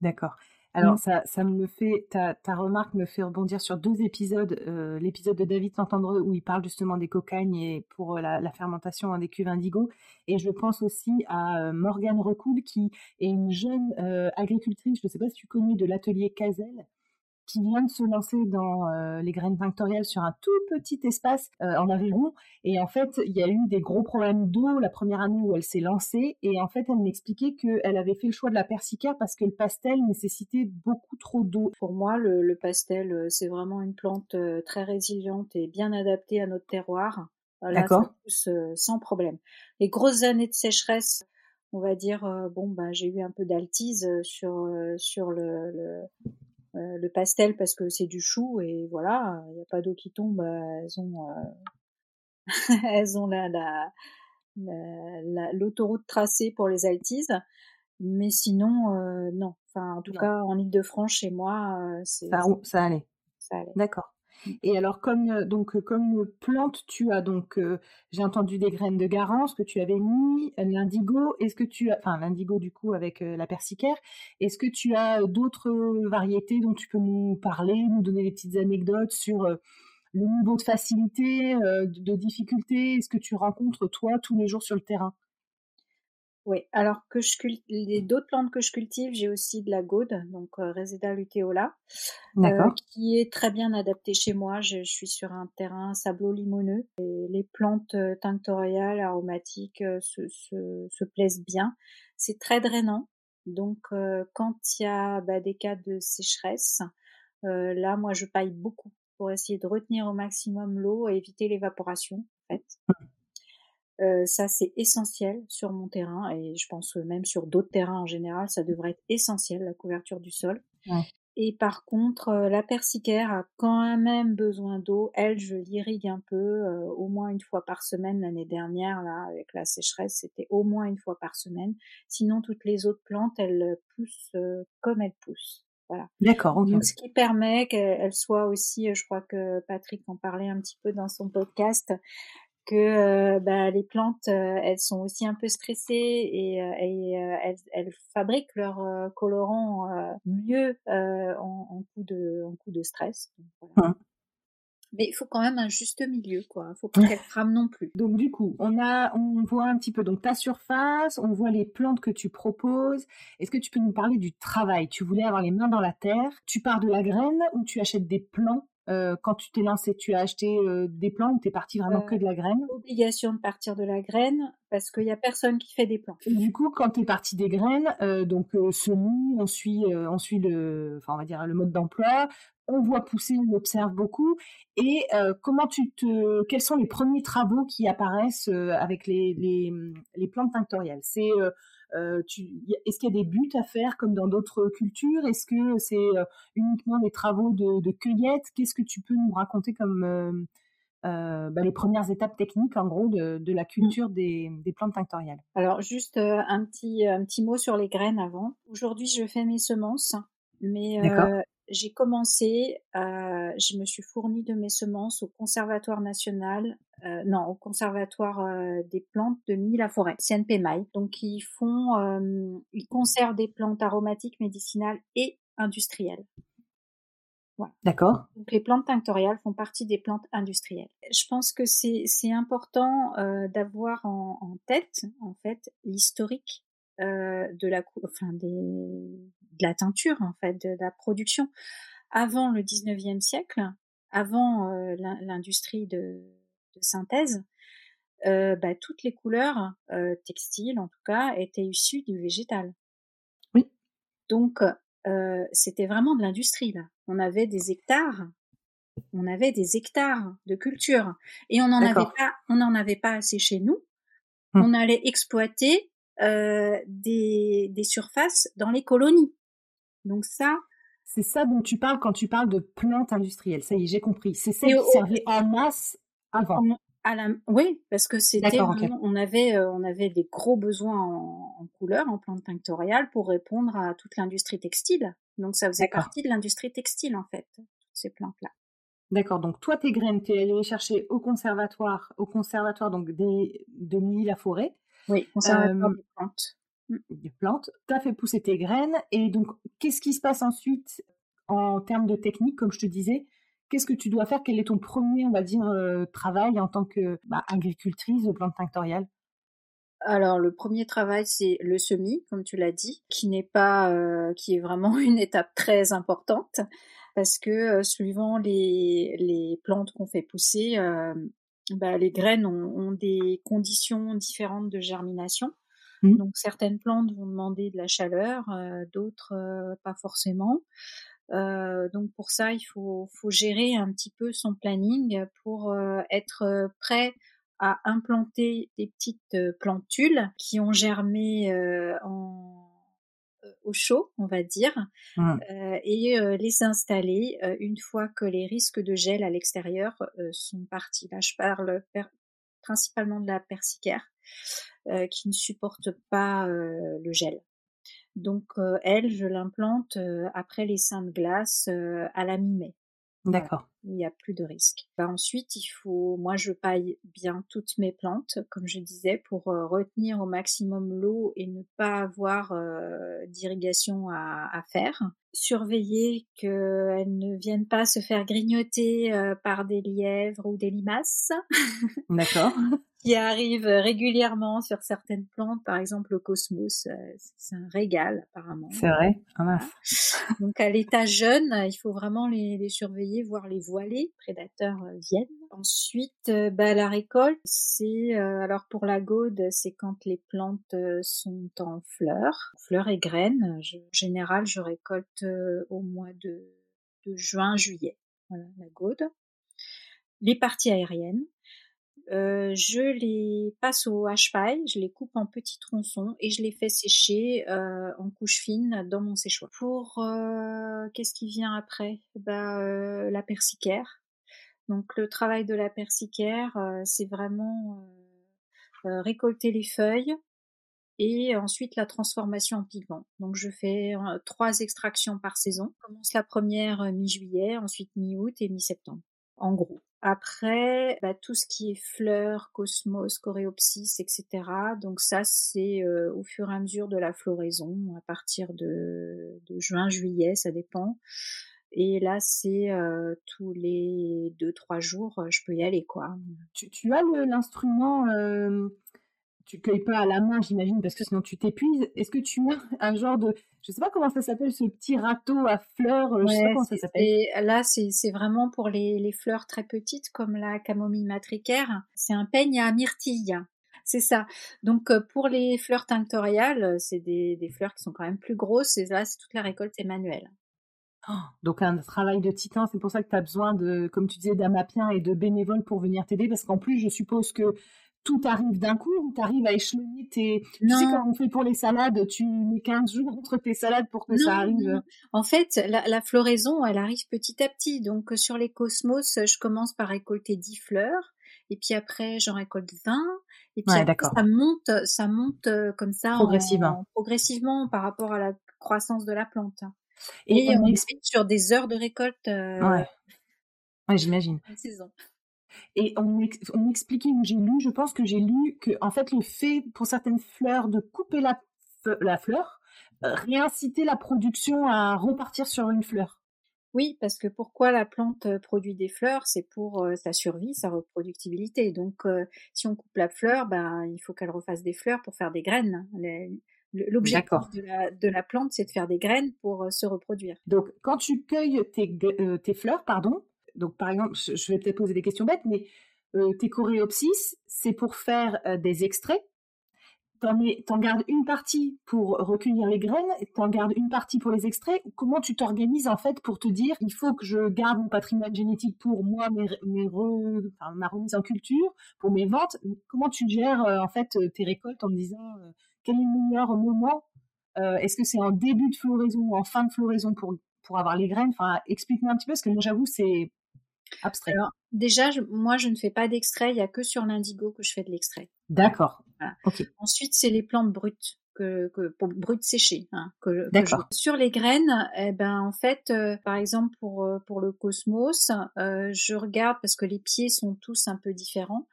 D'accord. Alors, ça, ça me fait, ta, ta, remarque me fait rebondir sur deux épisodes. Euh, l'épisode de David Santandreux où il parle justement des cocagnes et pour euh, la, fermentation des cuves indigo. Et je pense aussi à euh, Morgane Recoul qui est une jeune agricultrice, je ne sais pas si tu connais, de l'atelier Cazel, qui vient de se lancer dans euh, les graines tinctoriales sur un tout petit espace euh, en Aveyron. Et en fait, il y a eu des gros problèmes d'eau la première année où elle s'est lancée. Et en fait, elle m'expliquait qu'elle avait fait le choix de la persicaire parce que le pastel nécessitait beaucoup trop d'eau. Pour moi, le, pastel, euh, c'est vraiment une plante très résiliente et bien adaptée à notre terroir. D'accord. sans problème. Les grosses années de sécheresse, on va dire, bon, ben, j'ai eu un peu d'altise sur, sur le euh, le pastel parce que c'est du chou et voilà, il n'y a pas d'eau qui tombe, euh, elles ont, euh, elles ont la, la, l'autoroute tracée pour les altises. Mais sinon, non. Enfin, en tout cas, en Ile-de-France, chez moi, c'est ça, ça allait. Ça allait. D'accord. Et alors, comme euh, donc euh, comme plante, tu as donc, euh, j'ai entendu des graines de garance que tu avais mis, l'indigo. Est-ce que tu as, enfin l'indigo du coup avec la persicaire. Est-ce que tu as d'autres variétés dont tu peux nous parler, nous donner des petites anecdotes sur le niveau de facilité, de difficulté? Est-ce que tu rencontres toi tous les jours sur le terrain? Oui, alors que je les d'autres plantes que je cultive, j'ai aussi de la gaude, donc euh, Reseda luteola, euh, qui est très bien adaptée chez moi. Je, suis sur un terrain sablo-limoneux et les plantes euh, tinctoriales, aromatiques se, se, plaisent bien. C'est très drainant, donc quand il y a bah, des cas de sécheresse, là moi je paille beaucoup pour essayer de retenir au maximum l'eau et éviter l'évaporation en fait. Mmh. Euh, ça, c'est essentiel sur mon terrain et je pense même sur d'autres terrains en général, ça devrait être essentiel, la couverture du sol. Et par contre, euh, la persicaire a quand même besoin d'eau. Elle, je l'irrigue un peu, euh, au moins une fois par semaine. L'année dernière, là, avec la sécheresse, c'était au moins une fois par semaine. Sinon, toutes les autres plantes, elles poussent comme elles poussent. Voilà. D'accord. Donc, ce qui permet qu'elles soient aussi, je crois que Patrick en parlait un petit peu dans son podcast, que euh, bah, les plantes, euh, elles sont aussi un peu stressées et, euh, et elles, elles, fabriquent leur colorant mieux en, en, coup de, en coup de stress. Mmh. Mais il faut quand même un juste milieu, quoi. Il faut pas qu'elle crame non plus. Donc du coup, on a, on voit un petit peu donc ta surface, on voit les plantes que tu proposes. Est-ce que tu peux nous parler du travail? Tu voulais avoir les mains dans la terre. Tu pars de la graine ou tu achètes des plants? Euh, quand tu t'es lancé, tu as acheté euh, des plants ou t'es parti vraiment que de la graine? Obligation de partir de la graine parce qu'il n'y a personne qui fait des plants. du coup, quand tu es parti des graines, euh, donc semis, on suit, on suit le, enfin on va dire le mode d'emploi, on voit pousser, on observe beaucoup. Et comment tu te, quels sont les premiers travaux qui apparaissent avec les, les, les plantes tinctoriales? C'est Est-ce qu'il y a des buts à faire comme dans d'autres cultures? Est-ce que c'est uniquement des travaux de, cueillette? Qu'est-ce que tu peux nous raconter comme bah, les premières étapes techniques, en gros, de, la mmh. culture des, plantes tinctoriales? Alors, juste un, petit, un petit mot sur les graines avant. Aujourd'hui, je fais mes semences, mais j'ai commencé, euh, je me suis fournie de mes semences au Conservatoire national, euh, non, au Conservatoire euh, des plantes de Mille-la-Forêt, CNP Maille. Donc ils font, euh, ils conservent des plantes aromatiques, médicinales et industrielles. Voilà. D'accord. Donc les plantes tinctoriales font partie des plantes industrielles. Je pense que c'est important d'avoir en, en, tête en fait l'historique de la, enfin des, de la teinture en fait, de la production. Avant le 19e siècle, avant euh, l'industrie de, synthèse, euh, bah, toutes les couleurs euh, textiles, en tout cas, étaient issues du végétal. Oui. Donc, c'était vraiment de l'industrie là. On avait des hectares, on avait des hectares de culture, et on n'en avait pas, on n'en avait pas assez chez nous. Hum. On allait exploiter des, des surfaces dans les colonies. Donc ça, c'est ça dont tu parles quand tu parles de plantes industrielles. Ça y est, j'ai compris. C'est celle qui servait en masse avant. À la, oui, parce que c'était on avait euh, on avait des gros besoins en, en couleurs, en plantes tinctoriales pour répondre à toute l'industrie textile. Donc ça faisait partie de l'industrie textile en fait, ces plantes-là. D'accord. Donc toi tes graines, tu es allé les chercher au conservatoire, au conservatoire donc des, de la forêt. Oui, conservatoire des plantes. Mmh. des plantes, tu as fait pousser tes graines et donc qu'est-ce qui se passe ensuite en termes de technique, comme je te disais? Qu'est-ce que tu dois faire? Quel est ton premier, on va dire, euh, travail en tant que bah, agricultrice de plantes tinctoriales? Alors le premier travail c'est le semis, comme tu l'as dit, qui n'est pas, euh, qui est vraiment une étape très importante parce que euh, suivant les, les plantes qu'on fait pousser, bah, les graines ont, ont, des conditions différentes de germination. Mmh. Donc certaines plantes vont demander de la chaleur, euh, d'autres euh, pas forcément. Euh, donc pour ça, il faut, faut, gérer un petit peu son planning pour être prêt à implanter des petites plantules qui ont germé en, au chaud, on va dire, mmh. et les installer une fois que les risques de gel à l'extérieur sont partis. Là, je parle principalement de la persicaire. Euh, qui ne supporte pas euh, le gel. Donc euh, elle, je l'implante après les seins de glace à la mi-mai. D'accord. Il n'y a plus de risque. Bah, ensuite, il faut, moi, je paille bien toutes mes plantes, comme je disais, pour retenir au maximum l'eau et ne pas avoir d'irrigation à, à, faire. Surveiller qu'elles ne viennent pas se faire grignoter par des lièvres ou des limaces. D'accord. qui arrive régulièrement sur certaines plantes, par exemple le cosmos, euh, c'est un régal apparemment. C'est vrai, ah, Donc à l'état jeune, il faut vraiment les, les surveiller, voir les voiler, prédateurs euh, viennent. Ensuite, euh, bah, la récolte, c'est alors pour la gaude, c'est quand les plantes sont en fleurs, fleurs et graines. en général, je récolte au mois de, de juin, juillet. Voilà la gaude. Les parties aériennes, euh, je les passe au hache-paille, je les coupe en petits tronçons et je les fais sécher euh, en couche fine dans mon séchoir. Pour euh, qu'est-ce qui vient après? Bah, La persicaire. Donc le travail de la persicaire, c'est vraiment récolter les feuilles et ensuite la transformation en pigment. Donc je fais trois extractions par saison. Je commence la première mi-juillet, ensuite mi-août et mi-septembre. En gros. Après, bah, tout ce qui est fleurs, cosmos, coréopsis, etc. Donc ça, c'est euh, au fur et à mesure de la floraison, à partir de, de juin, juillet, ça dépend. Et là, c'est euh, tous les deux, trois jours, euh, je peux y aller, quoi. Tu, tu as l'instrument tu cueilles pas à la main, j'imagine, parce que sinon tu t'épuises. Est-ce que tu as un genre de, je sais pas comment ça s'appelle, ce petit râteau à fleurs, je sais pas comment ça s'appelle. Là, c'est vraiment pour les, les, fleurs très petites, comme la camomille matricaire. C'est un peigne à myrtille. C'est ça. Donc euh, pour les fleurs tinctoriales, c'est des, des, fleurs qui sont quand même plus grosses. Et là, c'est toute la récolte est manuelle. Oh, donc un travail de titan, c'est pour ça que tu as besoin de, comme tu disais, d'amapiens et de bénévoles pour venir t'aider, parce qu'en plus, je suppose que tout arrive d'un coup ou tu arrives à échelonner tes... Tu sais, quand on fait pour les salades, tu mets 15 jours entre tes salades pour que ça arrive. En fait, la, floraison, elle arrive petit à petit. Donc, sur les cosmos, je commence par récolter 10 fleurs. Et puis après, j'en récolte 20. Et puis après, ça monte, ça monte euh, comme ça. Progressivement. progressivement par rapport à la croissance de la plante. Et, on explique sur des heures de récolte. Euh, ouais. ouais j'imagine. Et on, on expliquait, j'ai lu, je pense que j'ai lu que en fait le fait pour certaines fleurs de couper la, la fleur euh, réinciter la production à repartir sur une fleur. Oui, parce que pourquoi la plante euh, produit des fleurs, c'est pour euh, sa survie, sa reproductibilité. Donc, si on coupe la fleur, ben, il faut qu'elle refasse des fleurs pour faire des graines. L'objectif de la, de la, plante, c'est de faire des graines pour se reproduire. Donc, quand tu cueilles tes, tes fleurs, pardon, donc, par exemple, je vais peut-être poser des questions bêtes, mais euh, tes coréopsis, c'est pour faire euh, des extraits. T'en, en gardes une partie pour recueillir les graines, t'en gardes une partie pour les extraits. Comment tu t'organises en fait pour te dire il faut que je garde mon patrimoine génétique pour moi, mes, ma remise en culture, pour mes ventes? Comment tu gères euh, en fait tes récoltes en me disant quel est le meilleur moment Est-ce que c'est en début de floraison ou en fin de floraison pour avoir les graines? Explique-moi un petit peu parce que moi j'avoue c'est abstrait. Alors, déjà, moi, je ne fais pas d'extrait. Il n'y a que sur l'indigo que je fais de l'extrait. D'accord. Ensuite, c'est les plantes brutes. Que, brutes séchées hein, que, sur les graines eh ben en fait euh, par exemple pour euh, pour le cosmos euh, je regarde parce que les pieds sont tous un peu différents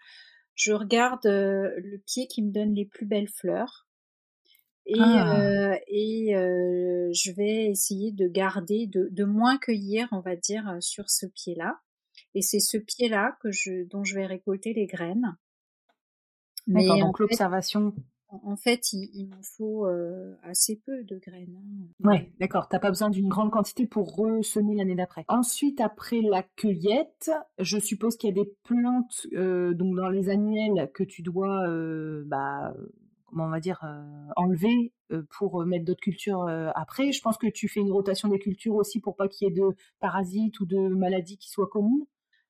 je regarde le pied qui me donne les plus belles fleurs et, ah. et je vais essayer de garder de, de moins cueillir on va dire sur ce pied là et c'est ce pied-là que je, dont je vais récolter les graines. Mais donc l'observation. En fait, il, m'en faut euh, assez peu de graines. Hein. Ouais, d'accord. T'as pas besoin d'une grande quantité pour ressemer l'année d'après. Ensuite, après la cueillette, je suppose qu'il y a des plantes euh, donc dans les annuels que tu dois, euh, bah, comment on va dire, enlever pour mettre d'autres cultures après. Je pense que tu fais une rotation des cultures aussi pour pas qu'il y ait de parasites ou de maladies qui soient communes.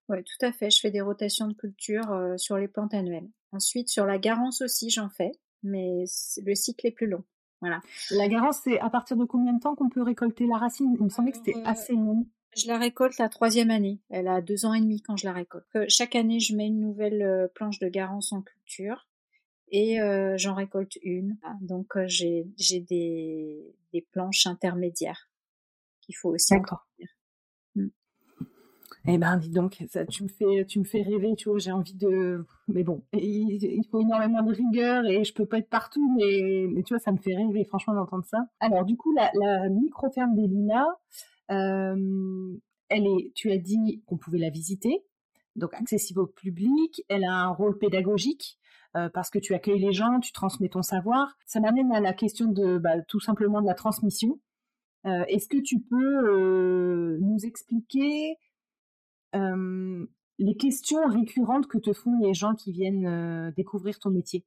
Oui, tout à fait. Je fais des rotations de culture euh, sur les plantes annuelles. Ensuite, sur la garance aussi, j'en fais, mais le cycle est plus long. Voilà. La garance, c'est à partir de combien de temps qu'on peut récolter la racine? Il me semblait que c'était euh, assez long. Je la récolte la troisième année. Elle a deux ans et demi quand je la récolte. Euh, chaque année, je mets une nouvelle planche de garance en culture et j'en récolte une. Donc j'ai des, des planches intermédiaires qu'il faut aussi D'accord. Eh ben, dis donc, ça, tu me fais, rêver, tu vois. J'ai envie de, mais bon, il, faut énormément de rigueur et je peux pas être partout, mais, mais tu vois, ça me fait rêver, franchement, d'entendre ça. Alors, du coup, la, la micro ferme des Lilas, euh, elle est, tu as dit qu'on pouvait la visiter, donc accessible au public. Elle a un rôle pédagogique. Euh, parce que tu accueilles les gens, tu transmets ton savoir. Ça m'amène à la question de bah, tout simplement de la transmission. Euh, Est-ce que tu peux euh, nous expliquer les questions récurrentes que te font les gens qui viennent découvrir ton métier?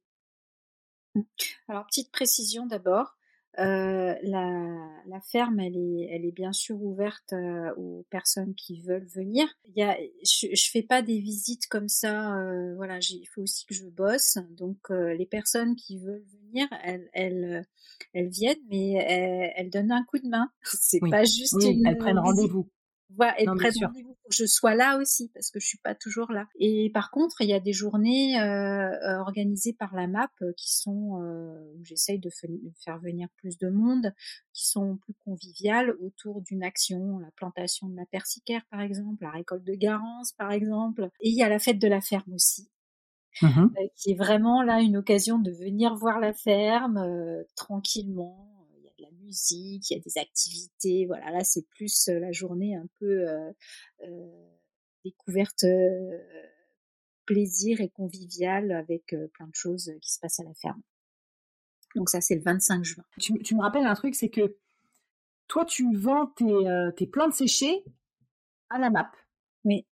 Mmh. Alors, petite précision d'abord. la, ferme, elle est, elle est bien sûr ouverte aux personnes qui veulent venir. Il y a, je, ne fais pas des visites comme ça. voilà, il faut aussi que je bosse. Donc, les personnes qui veulent venir, elles, elles, elles viennent, mais elles, donnent un coup de main. C'est pas juste. Oui, elles prennent rendez-vous. Voilà, et près rendez-vous pour que je sois là aussi, parce que je suis pas toujours là. Et par contre, il y a des journées euh, euh organisées par la MAP euh, qui sont, euh, où j'essaye de faire venir plus de monde, qui sont plus conviviales autour d'une action, la plantation de la persicaire par exemple, la récolte de garance par exemple. Et il y a la fête de la ferme aussi. Mmh qui est vraiment là une occasion de venir voir la ferme tranquillement musique, il y a des activités. Voilà, là c'est plus la journée un peu découverte, plaisir et convivial avec plein de choses qui se passent à la ferme. Donc ça c'est le 25 juin. Tu, me rappelles un truc, c'est que toi tu vends tes, tes plantes séchées à la MAP. Oui.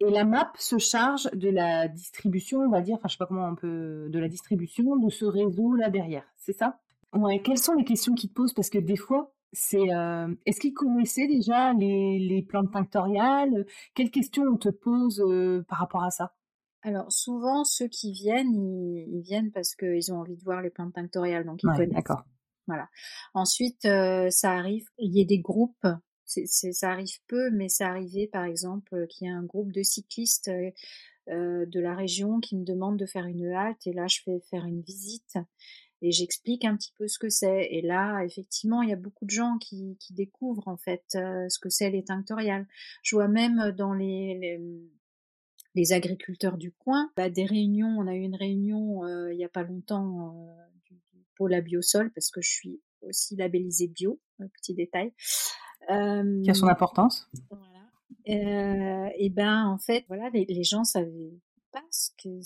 Et la MAP se charge de la distribution, on va dire, enfin je sais pas comment on peut, de la distribution de ce réseau là derrière, c'est ça? Ouais, quelles sont les questions qu'ils te posent? Parce que des fois, c'est euh, est-ce qu'ils connaissaient déjà les, les plantes tinctoriales? Quelles questions on te pose euh, par rapport à ça? Alors souvent ceux qui viennent, ils, viennent parce qu'ils ont envie de voir les plantes tinctoriales, donc ils connaissent. D'accord. Voilà. Ensuite, ça arrive, il y a des groupes c'est, ça arrive peu, mais ça arrivait par exemple qu'il y a un groupe de cyclistes euh, de la région qui me demande de faire une halte et là je fais faire une visite et j'explique un petit peu ce que c'est. Et là, effectivement, il y a beaucoup de gens qui, qui découvrent en fait euh, ce que c'est les tinctoriales. Je vois même dans les, les, agriculteurs du coin, bah, des réunions. On a eu une réunion euh, il y a pas longtemps du, du pôle à biosol parce que je suis aussi labellisée bio, un petit détail. Euh, qui a son importance. Voilà. Euh, et ben en fait, voilà, les, les gens savaient pas ce que,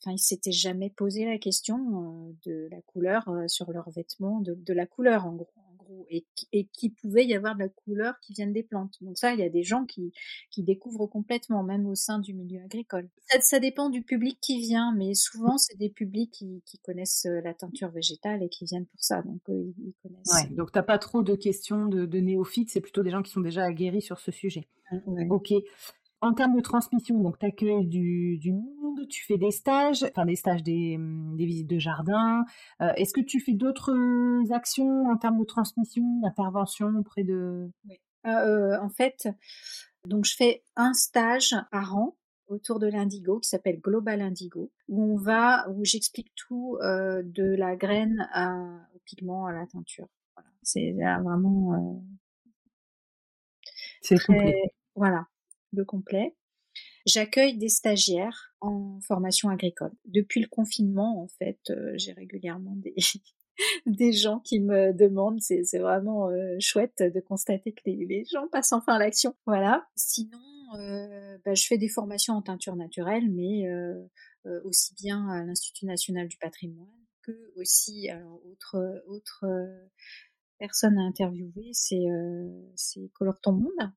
enfin, ils s'étaient jamais posé la question euh, de la couleur euh, sur leurs vêtements, de, de la couleur en gros et, et qu'il pouvait y avoir de la couleur qui viennent des plantes. Donc ça, il y a des gens qui, qui découvrent complètement, même au sein du milieu agricole. Ça, ça dépend du public qui vient, mais souvent c'est des publics qui, qui, connaissent euh, la teinture végétale et qui viennent pour ça, donc euh, ils, connaissent. Ouais, donc t'as pas trop de questions de, de néophytes, c'est plutôt des gens qui sont déjà aguerris sur ce sujet. Ouais. Ok. En termes de transmission, donc tu accueilles du, du, monde, tu fais des stages, enfin des stages, des, des visites de jardin. Euh, est-ce que tu fais d'autres actions en termes de transmission, d'intervention auprès de... Oui. Euh, euh, en fait, donc je fais un stage par an autour de l'indigo qui s'appelle Global Indigo, où on va, où j'explique tout euh, de la graine à, au pigment à la teinture. Voilà. C'est vraiment. Euh, C'est complet. Voilà le complet. J'accueille des stagiaires en formation agricole. Depuis le confinement, en fait, euh, j'ai régulièrement des, des gens qui me demandent. C'est, vraiment euh, chouette de constater que les, gens passent enfin à l'action. Voilà. Sinon, euh, bah, je fais des formations en teinture naturelle, mais aussi bien à l'Institut national du patrimoine que aussi, alors, autre, autre personne à interviewer, c'est, c'est Colore ton monde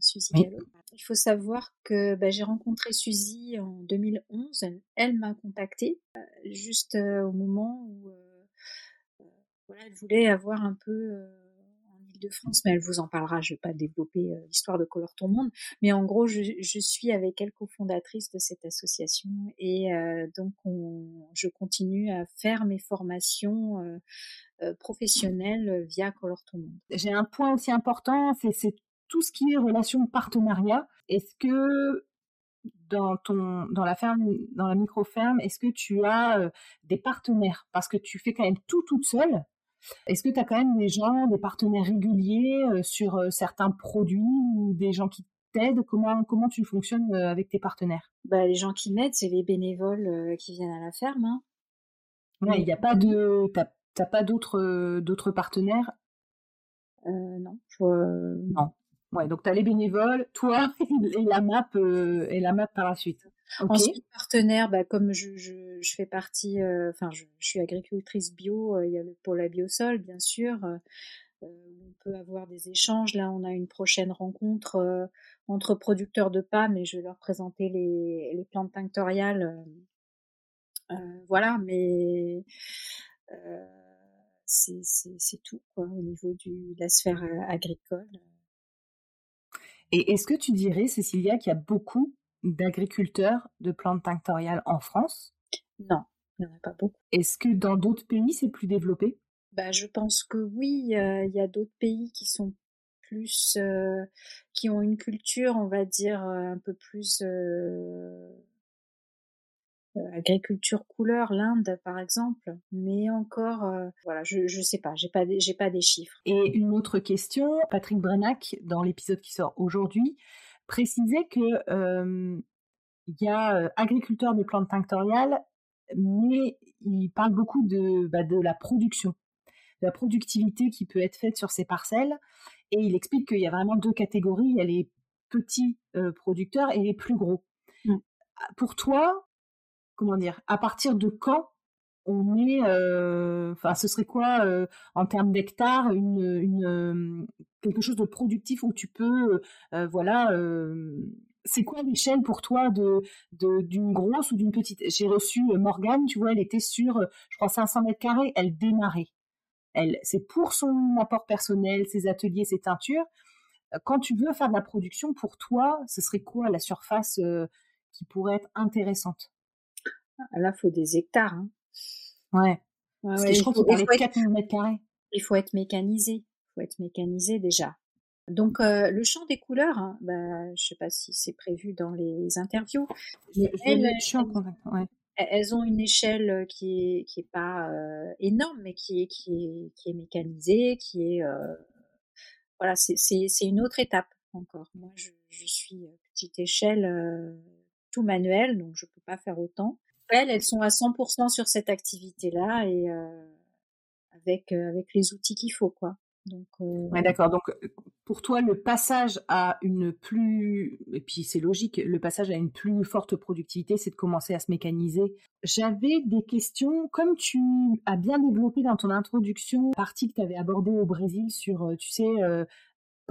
Suzy Gallo. Il faut savoir que bah, j'ai rencontré Suzy en 2011. Elle, m'a contactée euh, juste euh, au moment où euh, voilà, elle voulait avoir un peu en Ile-de-France, mais elle vous en parlera. Je ne vais pas développer l'histoire de Color Ton Monde, mais en gros, je, je suis avec elle cofondatrice de cette association et donc on, je continue à faire mes formations professionnelles via Color Ton Monde. J'ai un point aussi important, c'est tout ce qui est relation de partenariat. Est-ce que dans ton dans la ferme dans la micro ferme est-ce que tu as euh, des partenaires? Parce que tu fais quand même tout toute seule. Est-ce que tu as quand même des gens des partenaires réguliers euh, sur euh, certains produits ou des gens qui t'aident? Comment comment tu fonctionnes avec tes partenaires? Bah, les gens qui m'aident c'est les bénévoles qui viennent à la ferme hein. il n'y a pas de t'as pas d'autres d'autres partenaires? Non je non Ouais, donc tu as les bénévoles, toi et la map euh, et la map par la suite. Ensuite, partenaire, bah, comme je, je, je fais partie, euh, enfin, je, suis agricultrice bio, euh, il y a le pôle biosol, bien sûr. on peut avoir des échanges. Là, on a une prochaine rencontre entre producteurs de pommes et je vais leur présenter les, les plantes tinctoriales. voilà, mais c'est tout quoi, au niveau du, de la sphère agricole. Et est-ce que tu dirais, Cécilia, qu'il y a beaucoup d'agriculteurs de plantes tinctoriales en France? Non, il n'y en a pas beaucoup. Est-ce que dans d'autres pays, c'est plus développé? Bah, Je pense que oui, il y a d'autres pays qui sont plus, euh, qui ont une culture, on va dire, un peu plus euh, euh, agriculture couleur, l'Inde par exemple, mais encore, euh, voilà, je je sais pas, j'ai pas j'ai pas des chiffres. Et une autre question, Patrick Brenac dans l'épisode qui sort aujourd'hui précisait que euh, il y a agriculteur de plantes tinctoriales, mais il parle beaucoup de bah, de la production, de la productivité qui peut être faite sur ces parcelles, et il explique qu'il y a vraiment deux catégories, il y a les petits producteurs et les plus gros. Mmh. Pour toi, comment dire, à partir de quand on est, euh, enfin, ce serait quoi euh, en termes d'hectares, euh, quelque chose de productif où tu peux, voilà, c'est quoi l'échelle pour toi de d'une grosse ou d'une petite? J'ai reçu Morgane, tu vois, elle était sur, je crois, 500 mètres carrés, elle démarrait. Elle, c'est pour son apport personnel, ses ateliers, ses teintures. Quand tu veux faire de la production, pour toi, ce serait quoi la surface qui pourrait être intéressante? Là, faut des hectares. Hein. Ouais. Parce que je crois qu'il parlait de 4 mètres carrés. Il faut être mécanisé. Il faut être mécanisé déjà. Donc euh, le champ des couleurs, hein, bah, je sais pas si c'est prévu dans les interviews, mais elles, elles, ont une échelle euh, qui est qui est pas euh, énorme, mais qui est qui est qui est mécanisée, qui est voilà, c'est c'est une autre étape encore. Moi, je, je suis petite échelle, tout manuel, donc je peux pas faire autant. Elles, sont à 100% sur cette activité-là et avec avec les outils qu'il faut, quoi. Donc, ouais, d'accord. Donc, pour toi, le passage à une plus, et puis c'est logique, le passage à une plus forte productivité, c'est de commencer à se mécaniser. J'avais des questions, comme tu as bien développé dans ton introduction, partie que tu avais abordée au Brésil sur, tu sais,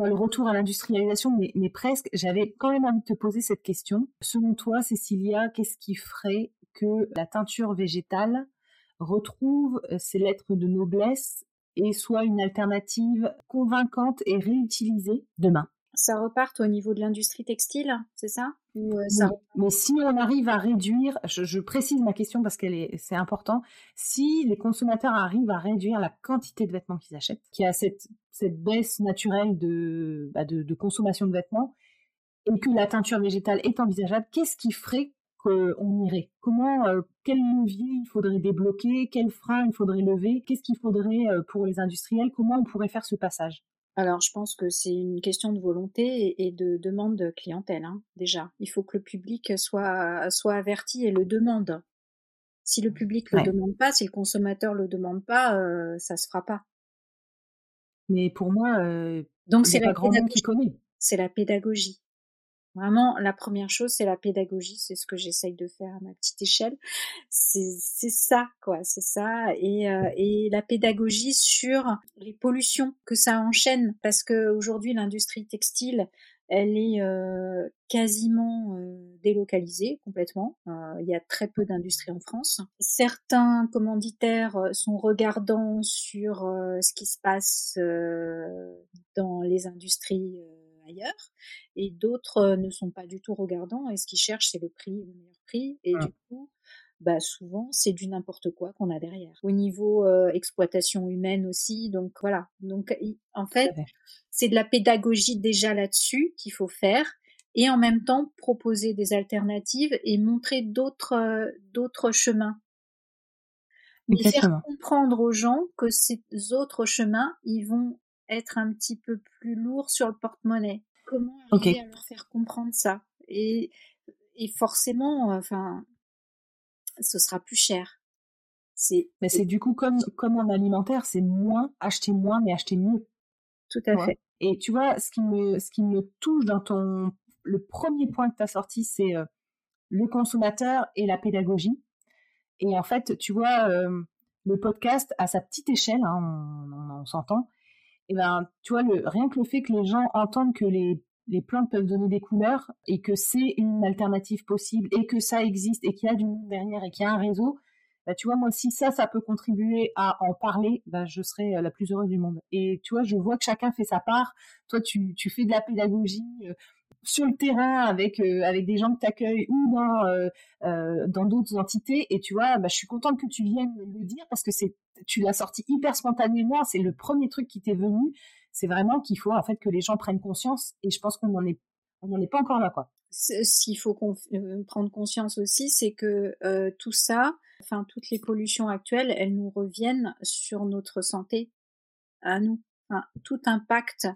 le retour à l'industrialisation, mais, mais presque, j'avais quand même envie de te poser cette question. Selon toi, Cécilia, qu'est-ce qui ferait que la teinture végétale retrouve ses lettres de noblesse et soit une alternative convaincante et réutilisée demain? Ça reparte au niveau de l'industrie textile, c'est ça? Ou euh, Mais si on arrive à réduire, je, précise ma question parce qu'elle est, c'est important, si les consommateurs arrivent à réduire la quantité de vêtements qu'ils achètent, qui a cette, cette baisse naturelle de, bah de, de consommation de vêtements, et que la teinture végétale est envisageable, qu'est-ce qui ferait qu'on irait? Comment, euh, quel levier il faudrait débloquer? Quel frein il faudrait lever? Qu'est-ce qu'il faudrait euh, pour les industriels? Comment on pourrait faire ce passage? Alors, je pense que c'est une question de volonté et de demande de clientèle, hein, déjà. Il faut que le public soit, soit averti et le demande. Si le public ne le demande pas, si le consommateur le demande pas, euh, ça se fera pas. Mais pour moi, donc c'est la grand qui connaît. C'est la pédagogie. Vraiment, la première chose, c'est la pédagogie. C'est ce que j'essaye de faire à ma petite échelle. C'est ça, quoi. C'est ça. Et, euh, et la pédagogie sur les pollutions que ça enchaîne. Parce que aujourd'hui, l'industrie textile, elle est euh, quasiment euh, délocalisée complètement. Il y a très peu d'industries en France. Certains commanditaires sont regardants sur ce qui se passe dans les industries ailleurs, et d'autres euh, ne sont pas du tout regardants, et ce qu'ils cherchent, c'est le prix, le meilleur prix, et du coup, bah souvent c'est du n'importe quoi qu'on a derrière. Au niveau euh, exploitation humaine aussi, donc voilà. Donc en fait, c'est de la pédagogie déjà là-dessus qu'il faut faire et en même temps proposer des alternatives et montrer d'autres euh, d'autres chemins. Mais faire comprendre aux gens que ces autres chemins, ils vont être un petit peu plus lourd sur le porte-monnaie. Comment arriver à leur faire comprendre ça? Et, et forcément, enfin, ce sera plus cher. C'est. Mais c'est du coup comme comme en alimentaire, c'est moins acheter moins mais acheter mieux. Tout à fait. Et tu vois, ce qui me ce qui me touche dans ton le premier point que tu as sorti, c'est euh, le consommateur et la pédagogie. Et en fait, tu vois, euh, le podcast à sa petite échelle, hein, on s'entend, et ben, tu vois, le, rien que le fait que les gens entendent que les, plantes peuvent donner des couleurs et que c'est une alternative possible et que ça existe et qu'il y a du monde derrière et qu'il y a un réseau, bah, tu vois, moi, si ça, ça peut contribuer à en parler, bah, je serai euh, la plus heureuse du monde. Et tu vois, je vois que chacun fait sa part. Toi, tu, tu fais de la pédagogie. Euh, sur le terrain avec euh, avec des gens que t'accueillent ou dans euh, euh, dans d'autres entités et tu vois bah, je suis contente que tu viennes le dire parce que c'est tu l'as sorti hyper spontanément c'est le premier truc qui t'est venu. C'est vraiment qu'il faut en fait que les gens prennent conscience et je pense qu'on en est on n'en est pas encore là quoi. S'il faut prendre conscience aussi c'est que tout ça enfin toutes les pollutions actuelles elles nous reviennent sur notre santé à nous. Enfin, tout impact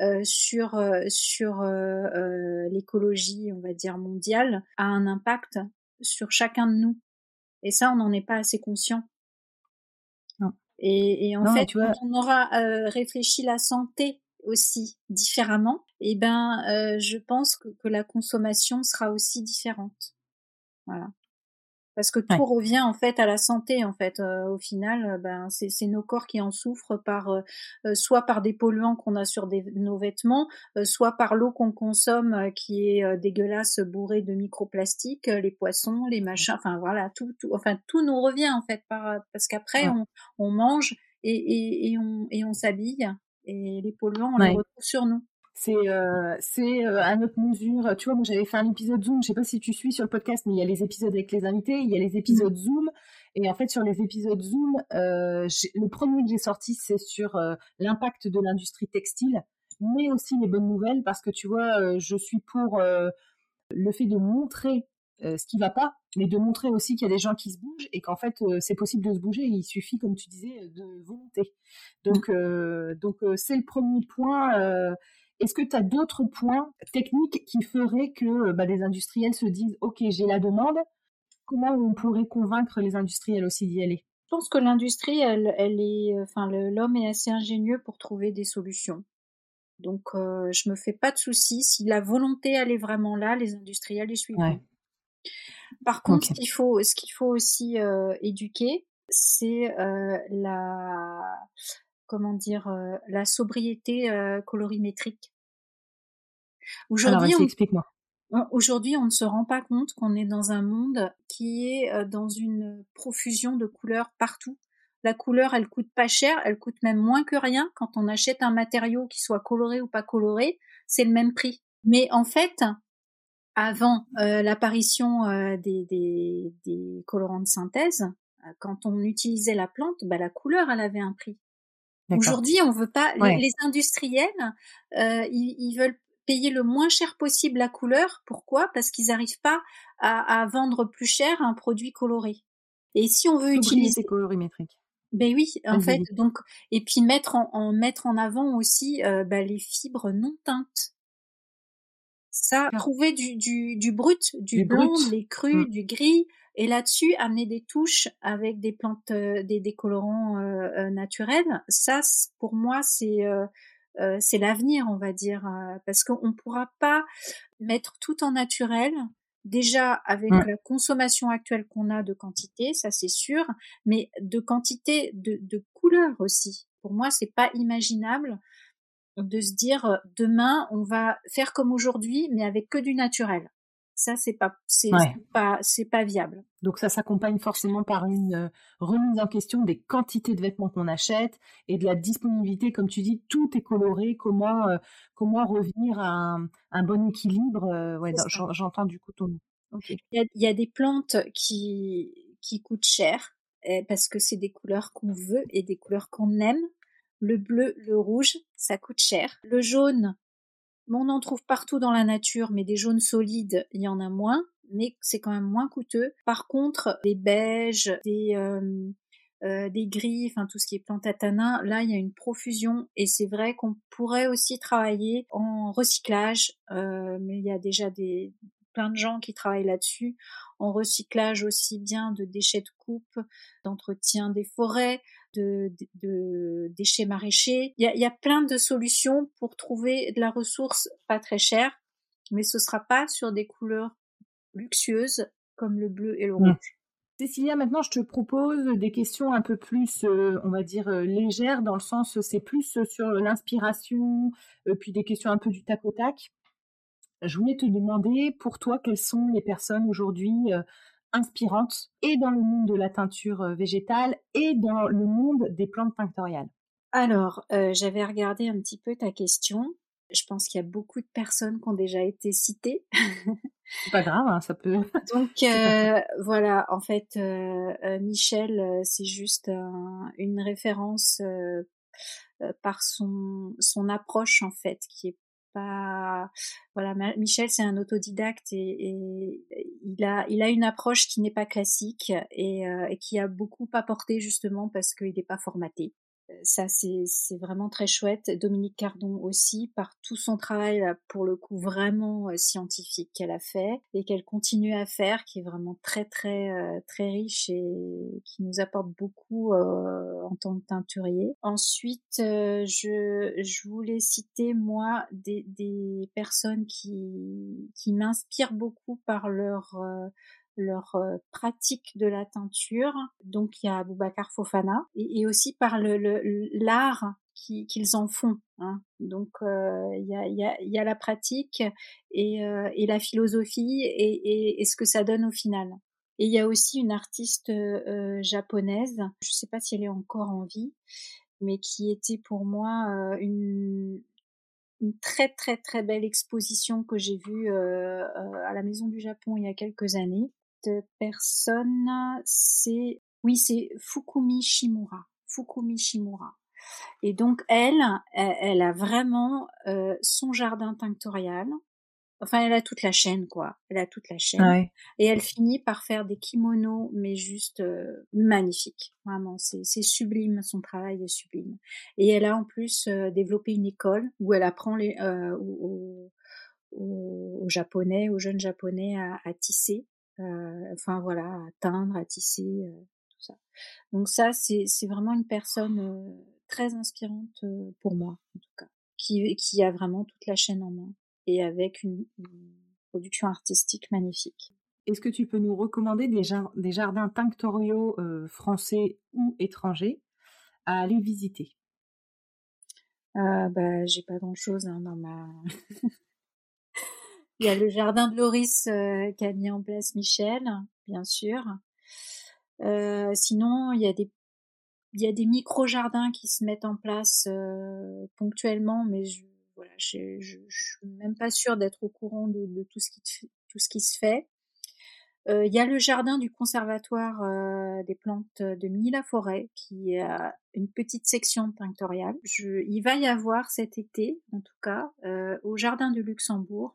euh, sur euh, sur euh, l'écologie, on va dire mondiale, a un impact sur chacun de nous. Et ça, on n'en est pas assez conscient. Non. Et, et en fait, quand on aura réfléchi la santé aussi différemment, et eh ben, je pense que, que la consommation sera aussi différente. Voilà parce que tout revient en fait à la santé en fait euh, au final euh, ben c'est nos corps qui en souffrent par euh, soit par des polluants qu'on a sur des, nos vêtements soit par l'eau qu'on consomme qui est dégueulasse bourrée de microplastiques les poissons les machins enfin voilà tout, tout enfin tout nous revient en fait par parce qu'après on, on, mange et, et, et on et on s'habille et les polluants on les retrouve sur nous C'est euh, c'est euh, à notre mesure. Tu vois, moi j'avais fait un épisode Zoom. Je sais pas si tu suis sur le podcast, mais il y a les épisodes avec les invités, il y a les épisodes mmh. Zoom. Et en fait, sur les épisodes Zoom, euh, le premier que j'ai sorti, c'est sur l'impact de l'industrie textile, mais aussi les bonnes nouvelles, parce que tu vois, je suis pour le fait de montrer ce qui va pas, mais de montrer aussi qu'il y a des gens qui se bougent et qu'en fait c'est possible de se bouger. Il suffit, comme tu disais, de volonté. Donc, mmh. donc c'est le premier point. Est-ce que tu as d'autres points techniques qui feraient que bah, les industriels se disent OK, j'ai la demande Comment on pourrait convaincre les industriels aussi d'y aller? Je pense que l'industrie, elle, elle est, enfin, l'homme est assez ingénieux pour trouver des solutions. Donc, euh, je me fais pas de soucis. Si la volonté elle est vraiment là, les industriels les suivront. Par contre, ce qu'il faut, ce qu'il faut aussi euh, éduquer, c'est euh, la comment dire, euh, la sobriété euh, colorimétrique. Aujourd'hui, explique-moi. Aujourd'hui, on ne se rend pas compte qu'on est dans un monde qui est euh, dans une profusion de couleurs partout. La couleur, elle coûte pas cher, elle coûte même moins que rien. Quand on achète un matériau qui soit coloré ou pas coloré, c'est le même prix. Mais en fait, avant l'apparition des, des, des, colorants de synthèse, quand on utilisait la plante, bah, la couleur, elle avait un prix. Aujourd'hui, on veut pas. Les, industriels, euh, ils, veulent payer le moins cher possible la couleur. Pourquoi? Parce qu'ils n'arrivent pas à, vendre plus cher un produit coloré. Et si on veut utiliser colorimétrique. Ben oui, en fait, donc et puis mettre en, mettre en avant aussi euh, ben, les fibres non teintes. Ça, trouver du, du, du brut, du, blanc, des crus, mmh. du gris, et là-dessus, amener des touches avec des plantes, euh, des décolorants euh, euh, naturels, ça, pour moi, c'est c'est l'avenir, on va dire, parce qu'on ne pourra pas mettre tout en naturel. Déjà avec la consommation actuelle qu'on a de quantité, ça c'est sûr, mais de quantité de, de couleurs aussi. Pour moi, c'est pas imaginable de se dire demain on va faire comme aujourd'hui, mais avec que du naturel. Ça, c'est pas, c'est pas, c'est pas viable. Donc ça s'accompagne forcément par une euh, remise en question des quantités de vêtements qu'on achète et de la disponibilité, comme tu dis, tout est coloré. Comment, euh, comment revenir à un, bon équilibre euh, Ouais, j'entends du coup ton. Il, y a, des plantes qui qui coûtent cher eh, parce que c'est des couleurs qu'on veut et des couleurs qu'on aime. Le bleu, le rouge, ça coûte cher. Le jaune, on en trouve partout dans la nature, mais des jaunes solides, il y en a moins, mais c'est quand même moins coûteux. Par contre, des beiges, des, euh, euh, des gris, enfin tout ce qui est plantatana, là il y a une profusion et c'est vrai qu'on pourrait aussi travailler en recyclage, euh, mais il y a déjà des plein de gens qui travaillent là-dessus, en recyclage aussi bien de déchets de coupe, d'entretien des forêts, de, de, déchets maraîchers. Il y, a, il y a plein de solutions pour trouver de la ressource pas très chère, mais ce sera pas sur des couleurs luxueuses comme le bleu et le rouge. Cécilia, maintenant je te propose des questions un peu plus, euh, on va dire, euh, légères, dans le sens, c'est plus sur l'inspiration, euh, puis des questions un peu du tac au tac. Je voulais te demander, pour toi, quelles sont les personnes aujourd'hui inspirantes et dans le monde de la teinture euh, végétale et dans le monde des plantes tinctoriales Alors, euh, j'avais regardé un petit peu ta question. Je pense qu'il y a beaucoup de personnes qui ont déjà été citées. C'est pas grave, hein, ça peut. Donc euh, voilà, en fait, Michel, c'est juste une référence par son son approche en fait, qui est voilà Michel c'est un autodidacte et, il a une approche qui n'est pas classique et, euh, et qui a beaucoup apporté justement parce qu'il n'est pas formaté ça c'est vraiment très chouette. Dominique Cardon aussi, par tout son travail pour le coup vraiment euh, scientifique qu'elle a fait et qu'elle continue à faire, qui est vraiment très très euh, très riche et qui nous apporte beaucoup euh, en tant que teinturier. Ensuite, je, je voulais citer moi des, des personnes qui, qui m'inspirent beaucoup par leur leur euh, pratique de la teinture. Donc il y a Boubacar Fofana et, aussi par le l'art qu'ils en font. Hein. Donc euh, il y, a, y, a, y, a, la pratique et, euh, et la philosophie et, et, ce que ça donne au final. Et il y a aussi une artiste japonaise, je ne sais pas si elle est encore en vie, mais qui était pour moi une, une très très très belle exposition que j'ai vue à la Maison du Japon il y a quelques années. Personne, c'est oui, c'est Fukumi Shimura. Fukumi Shimura. Et donc elle, elle, a vraiment son jardin tinctorial Enfin, elle a toute la chaîne, quoi. Elle a toute la chaîne. Et elle finit par faire des kimonos, mais juste euh, magnifiques. Vraiment, c'est sublime. Son travail est sublime. Et elle a en plus euh, développé une école où elle apprend les, euh, aux, aux, japonais, aux jeunes japonais à, à tisser. Euh, enfin voilà, à teindre, à tisser, tout ça. Donc ça, c'est vraiment une personne très inspirante pour moi, en tout cas, qui, qui a vraiment toute la chaîne en main et avec une, production artistique magnifique. Est-ce que tu peux nous recommander des, des jardins tinctoriaux euh, français ou étrangers à aller visiter? Euh, bah, J'ai pas grand-chose hein, dans ma... il y a le jardin de Loris euh, qu'a mis en place Michel, bien sûr. Euh, sinon, il y a des il y a des micro-jardins qui se mettent en place ponctuellement, mais je voilà, je, je, suis même pas sûre d'être au courant de, tout ce qui tout ce qui se fait. Euh, il y a le jardin du conservatoire euh, des plantes de Milly-la-Forêt qui a une petite section tinctoriale. Je, il va y avoir cet été, en tout cas, euh, au jardin de Luxembourg,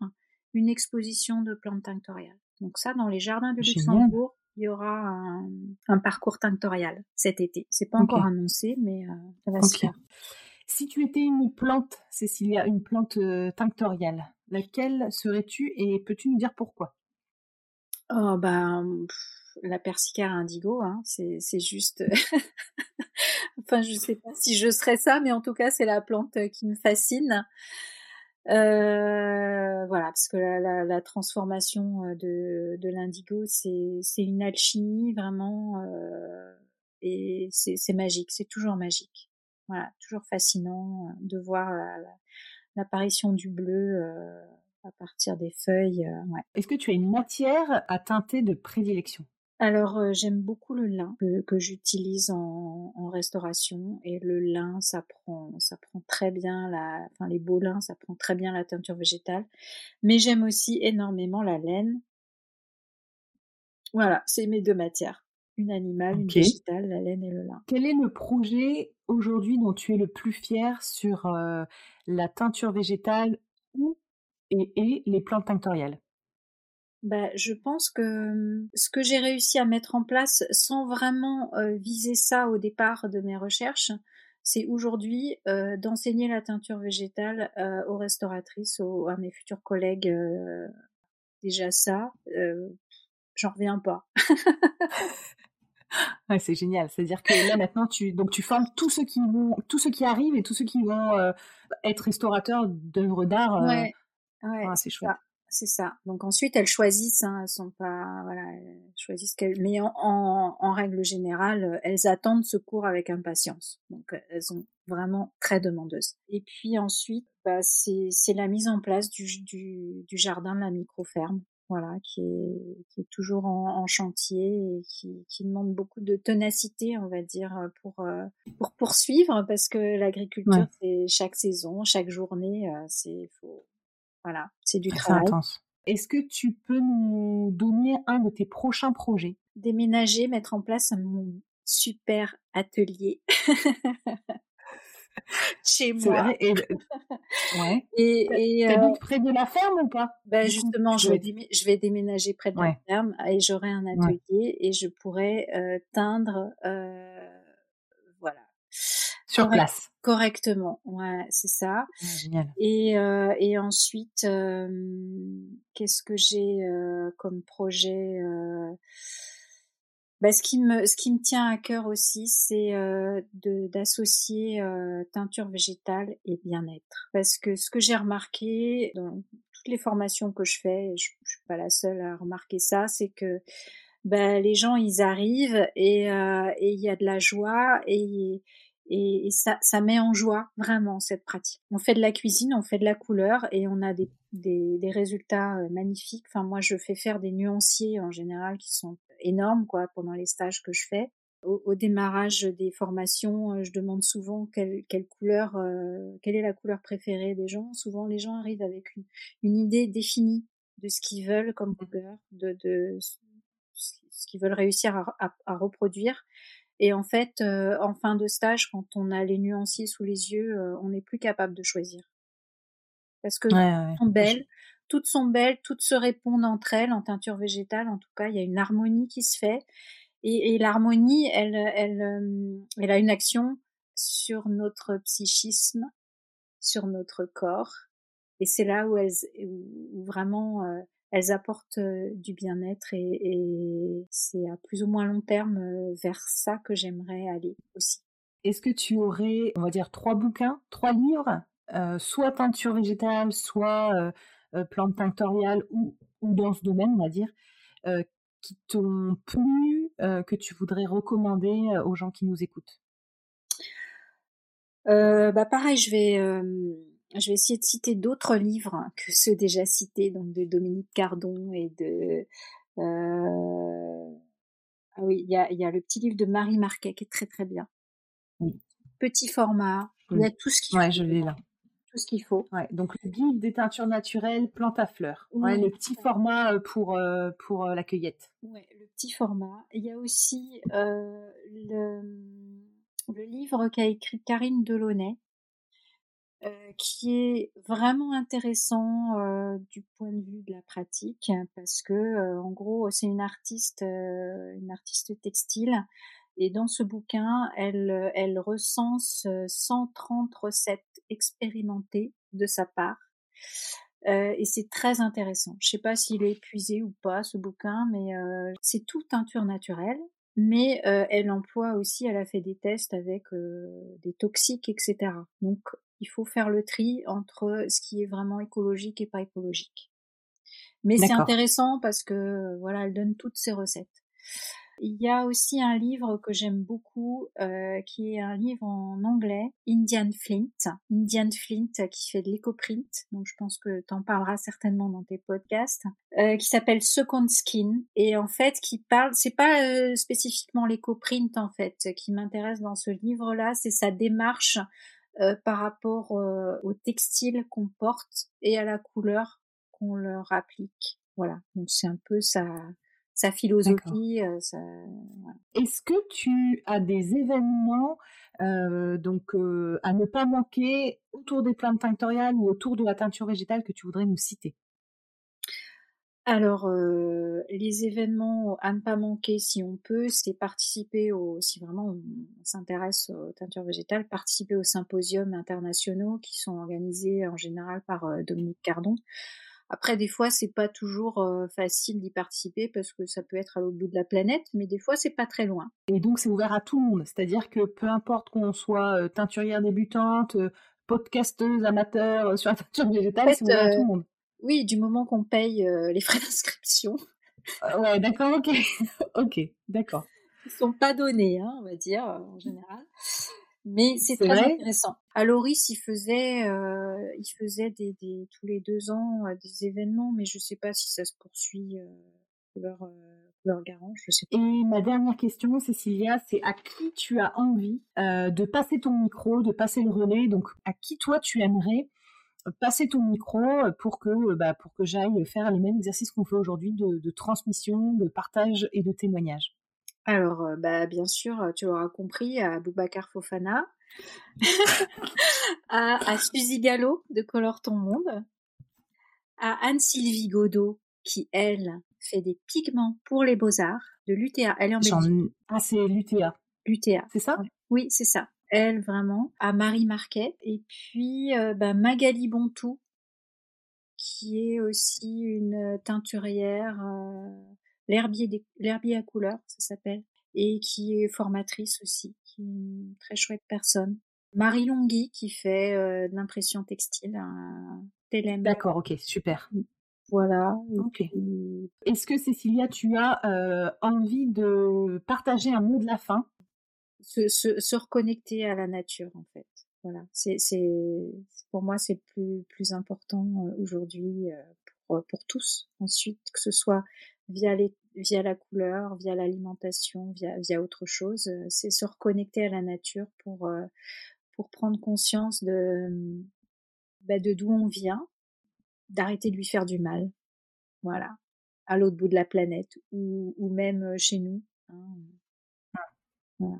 une exposition de plantes tinctoriales. Donc ça, dans les jardins de Luxembourg, il y aura un, parcours tinctorial cet été. C'est pas encore annoncé, mais ça va se faire. Si tu étais une plante, Cécilia, une plante euh, tinctoriale, laquelle serais-tu et peux-tu nous dire pourquoi? Oh ben la persicaire indigo, hein, c'est juste. enfin, je sais pas si je serais ça, mais en tout cas, c'est la plante qui me fascine. Euh, voilà, parce que la, transformation euh, de, l'indigo, c'est une alchimie vraiment, et c'est magique, c'est toujours magique. Voilà, toujours fascinant euh, de voir l'apparition du bleu euh, à partir des feuilles. Euh, ouais. Est-ce que tu as une matière à teinter de prédilection? Alors j'aime beaucoup le lin que, j'utilise en, restauration et le lin ça prend ça prend très bien la enfin les beaux lins ça prend très bien la teinture végétale. Mais j'aime aussi énormément la laine. Voilà c'est mes deux matières. Une animale une végétale la laine et le lin. Quel est le projet aujourd'hui dont tu es le plus fier sur la teinture végétale ou et, les plantes tinctoriales? Bah, je pense que mmh, ce que j'ai réussi à mettre en place sans vraiment viser ça au départ de mes recherches, c'est aujourd'hui d'enseigner la teinture végétale aux restauratrices, à mes futurs collègues. déjà ça, j'en reviens pas. c'est génial. C'est-à-dire que là maintenant, tu donc tu formes tous ceux qui vont, tous ceux qui arrivent et tous ceux qui vont euh, être restaurateurs d'œuvres d'art. Euh, ouais, ouais c'est chouette. C'est ça. Donc ensuite, elles choisissent. Hein, elles sont pas, voilà, elles choisissent qu'elles. Mais en, en, règle générale, elles attendent ce cours avec impatience. Donc elles sont vraiment très demandeuses. Et puis ensuite, bah, c'est la mise en place du, du, du jardin de la micro-ferme voilà, qui est, qui est toujours en, chantier et qui, qui, demande beaucoup de ténacité, on va dire, pour, euh, pour poursuivre, parce que l'agriculture, c'est chaque saison, chaque journée, euh, c'est faut, voilà, c'est du travail. Est-ce que tu peux nous donner un de tes prochains projets? Déménager, mettre en place mon super atelier. chez moi. Et, ouais. et, et euh, près de la ferme ou pas? Ben justement, je vais, je vais déménager près de la ferme et j'aurai un atelier et je pourrai euh, teindre, euh. Sur place. Correctement, ouais, c'est ça. génial. Et, euh, et ensuite, euh, qu'est-ce que j'ai comme projet bah, ce qui me ce qui me tient à cœur aussi, c'est euh, d'associer euh, teinture végétale et bien-être. Parce que ce que j'ai remarqué dans toutes les formations que je fais, je, je suis pas la seule à remarquer ça, c'est que bah, les gens ils arrivent et euh, et il y a de la joie et et, ça, ça met en joie vraiment cette pratique. On fait de la cuisine, on fait de la couleur et on a des, des, des résultats euh, magnifiques. Enfin, moi, je fais faire des nuanciers en général qui sont énormes quoi pendant les stages que je fais. Au, démarrage des formations, je demande souvent quelle, quelle couleur, quelle est la couleur préférée des gens. Souvent, les gens arrivent avec une, une idée définie de ce qu'ils veulent comme couleur, de, de ce qu'ils veulent réussir à, à, reproduire. Et en fait, en fin de stage, quand on a les nuanciers sous les yeux, on n'est plus capable de choisir. Parce que ouais, sont belles, toutes sont belles, toutes se répondent entre elles en teinture végétale. En tout cas, il y a une harmonie qui se fait. Et, et l'harmonie, elle, elle, euh, elle a une action sur notre psychisme, sur notre corps. Et c'est là où, elles, où vraiment euh, elles apportent euh, du bien-être et, et c'est à plus ou moins long terme vers ça que j'aimerais aller aussi. Est-ce que tu aurais, on va dire, trois bouquins, trois livres, soit teinture végétale, soit euh, plantes tinctoriales ou, ou dans ce domaine, on va dire, euh, qui t'ont plu, euh, que tu voudrais recommander aux gens qui nous écoutent? Bah pareil, je vais je vais essayer de citer d'autres livres que ceux déjà cités, donc de Dominique Cardon et de ah oui, il y a, y a le petit livre de Marie Marquet qui est très très bien. Petit format, il y a tout ce qui. Ouais, je l'ai là ce qu'il faut. Ouais, donc le guide des teintures naturelles plantes à fleurs. Ouais, le petit format euh, pour, euh, pour euh, la cueillette. Ouais, le petit format. Il y a aussi le, le, livre qu'a écrit Karine Delaunay, qui est vraiment intéressant du point de vue de la pratique, parce que en gros, c'est une artiste, une artiste textile et dans ce bouquin, elle, elle recense 130 recettes expérimentées de sa part. Euh, et c'est très intéressant. Je sais pas s'il est épuisé ou pas ce bouquin, mais euh, c'est tout teinture naturelle. Mais euh, elle emploie aussi, elle a fait des tests avec des toxiques, etc. Donc il faut faire le tri entre ce qui est vraiment écologique et pas écologique. Mais c'est intéressant parce que voilà, elle donne toutes ses recettes. Il y a aussi un livre que j'aime beaucoup, euh, qui est un livre en anglais, Indian Flint. Indian Flint qui fait de l'éco-print, donc je pense que tu en parleras certainement dans tes podcasts, euh, qui s'appelle Second Skin et en fait qui parle, c'est pas euh, spécifiquement l'éco-print en fait qui m'intéresse dans ce livre-là, c'est sa démarche euh, par rapport euh, au textile qu'on porte et à la couleur qu'on leur applique. Voilà, donc c'est un peu ça sa philosophie. Euh, Est-ce que tu as des événements euh, donc euh, à ne pas manquer autour des plantes tinctoriales ou autour de la teinture végétale que tu voudrais nous citer? Alors, les événements à ne pas manquer si on peut, c'est participer au, si vraiment on, s'intéresse aux teintures végétales, participer aux symposiums internationaux qui sont organisés en général par Dominique Cardon. Après, des fois, c'est pas toujours euh, facile d'y participer parce que ça peut être à l'autre bout de la planète, mais des fois, c'est pas très loin. Et donc, c'est ouvert à tout le monde. C'est-à-dire que peu importe qu'on soit euh, teinturière débutante, euh, podcasteuse, amateur sur la teinture végétale, c'est ouvert à tout le monde. Oui, du moment qu'on paye les frais d'inscription. ouais, d'accord, ok. ok, d'accord. Ils sont pas donnés, hein, on va dire, en général. Mais c'est très intéressant. À Loris, il faisait, euh, il faisait des, des, tous les deux ans euh, des événements, mais je sais pas si ça se poursuit euh, leur euh, leur garant, je sais pas. Et ma dernière question, Cécilia, c'est à qui tu as envie euh, de passer ton micro, de passer le relais? Donc, à qui toi tu aimerais passer ton micro pour que bah, pour que j'aille faire les mêmes exercices qu'on fait aujourd'hui de, de transmission, de partage et de témoignage. Alors, euh, bah, bien sûr, euh, tu l'auras compris, à Boubacar Fofana, à, à Suzy Gallo de Colore ton monde, à Anne-Sylvie Godot, qui, elle, fait des pigments pour les beaux-arts, de l'UTA. Elle est en Belgique. Ah, c'est l'UTA. L'UTA. C'est ça? Oui, c'est ça. Elle, vraiment. À Marie Marquet. Et puis, euh, bah, Magali Bontou, qui est aussi une teinturière l'herbier l'herbier à couleur, ça s'appelle, et qui est formatrice aussi, qui est une très chouette personne. Marie Longhi qui fait euh, de l'impression textile à D'accord, ok, super. Mm. Voilà. Ok. Est-ce que Cécilia, tu as euh, envie de partager un mot de la fin? Se, se, se, reconnecter à la nature, en fait. Voilà. C'est, c'est, pour moi, c'est plus, plus important euh, aujourd'hui pour tous ensuite, que ce soit via les via la couleur, via l'alimentation, via via autre chose. C'est se reconnecter à la nature pour pour prendre conscience de bah, de d'où on vient, d'arrêter de lui faire du mal. Voilà, à l'autre bout de la planète ou, ou même chez nous. Hein. Voilà.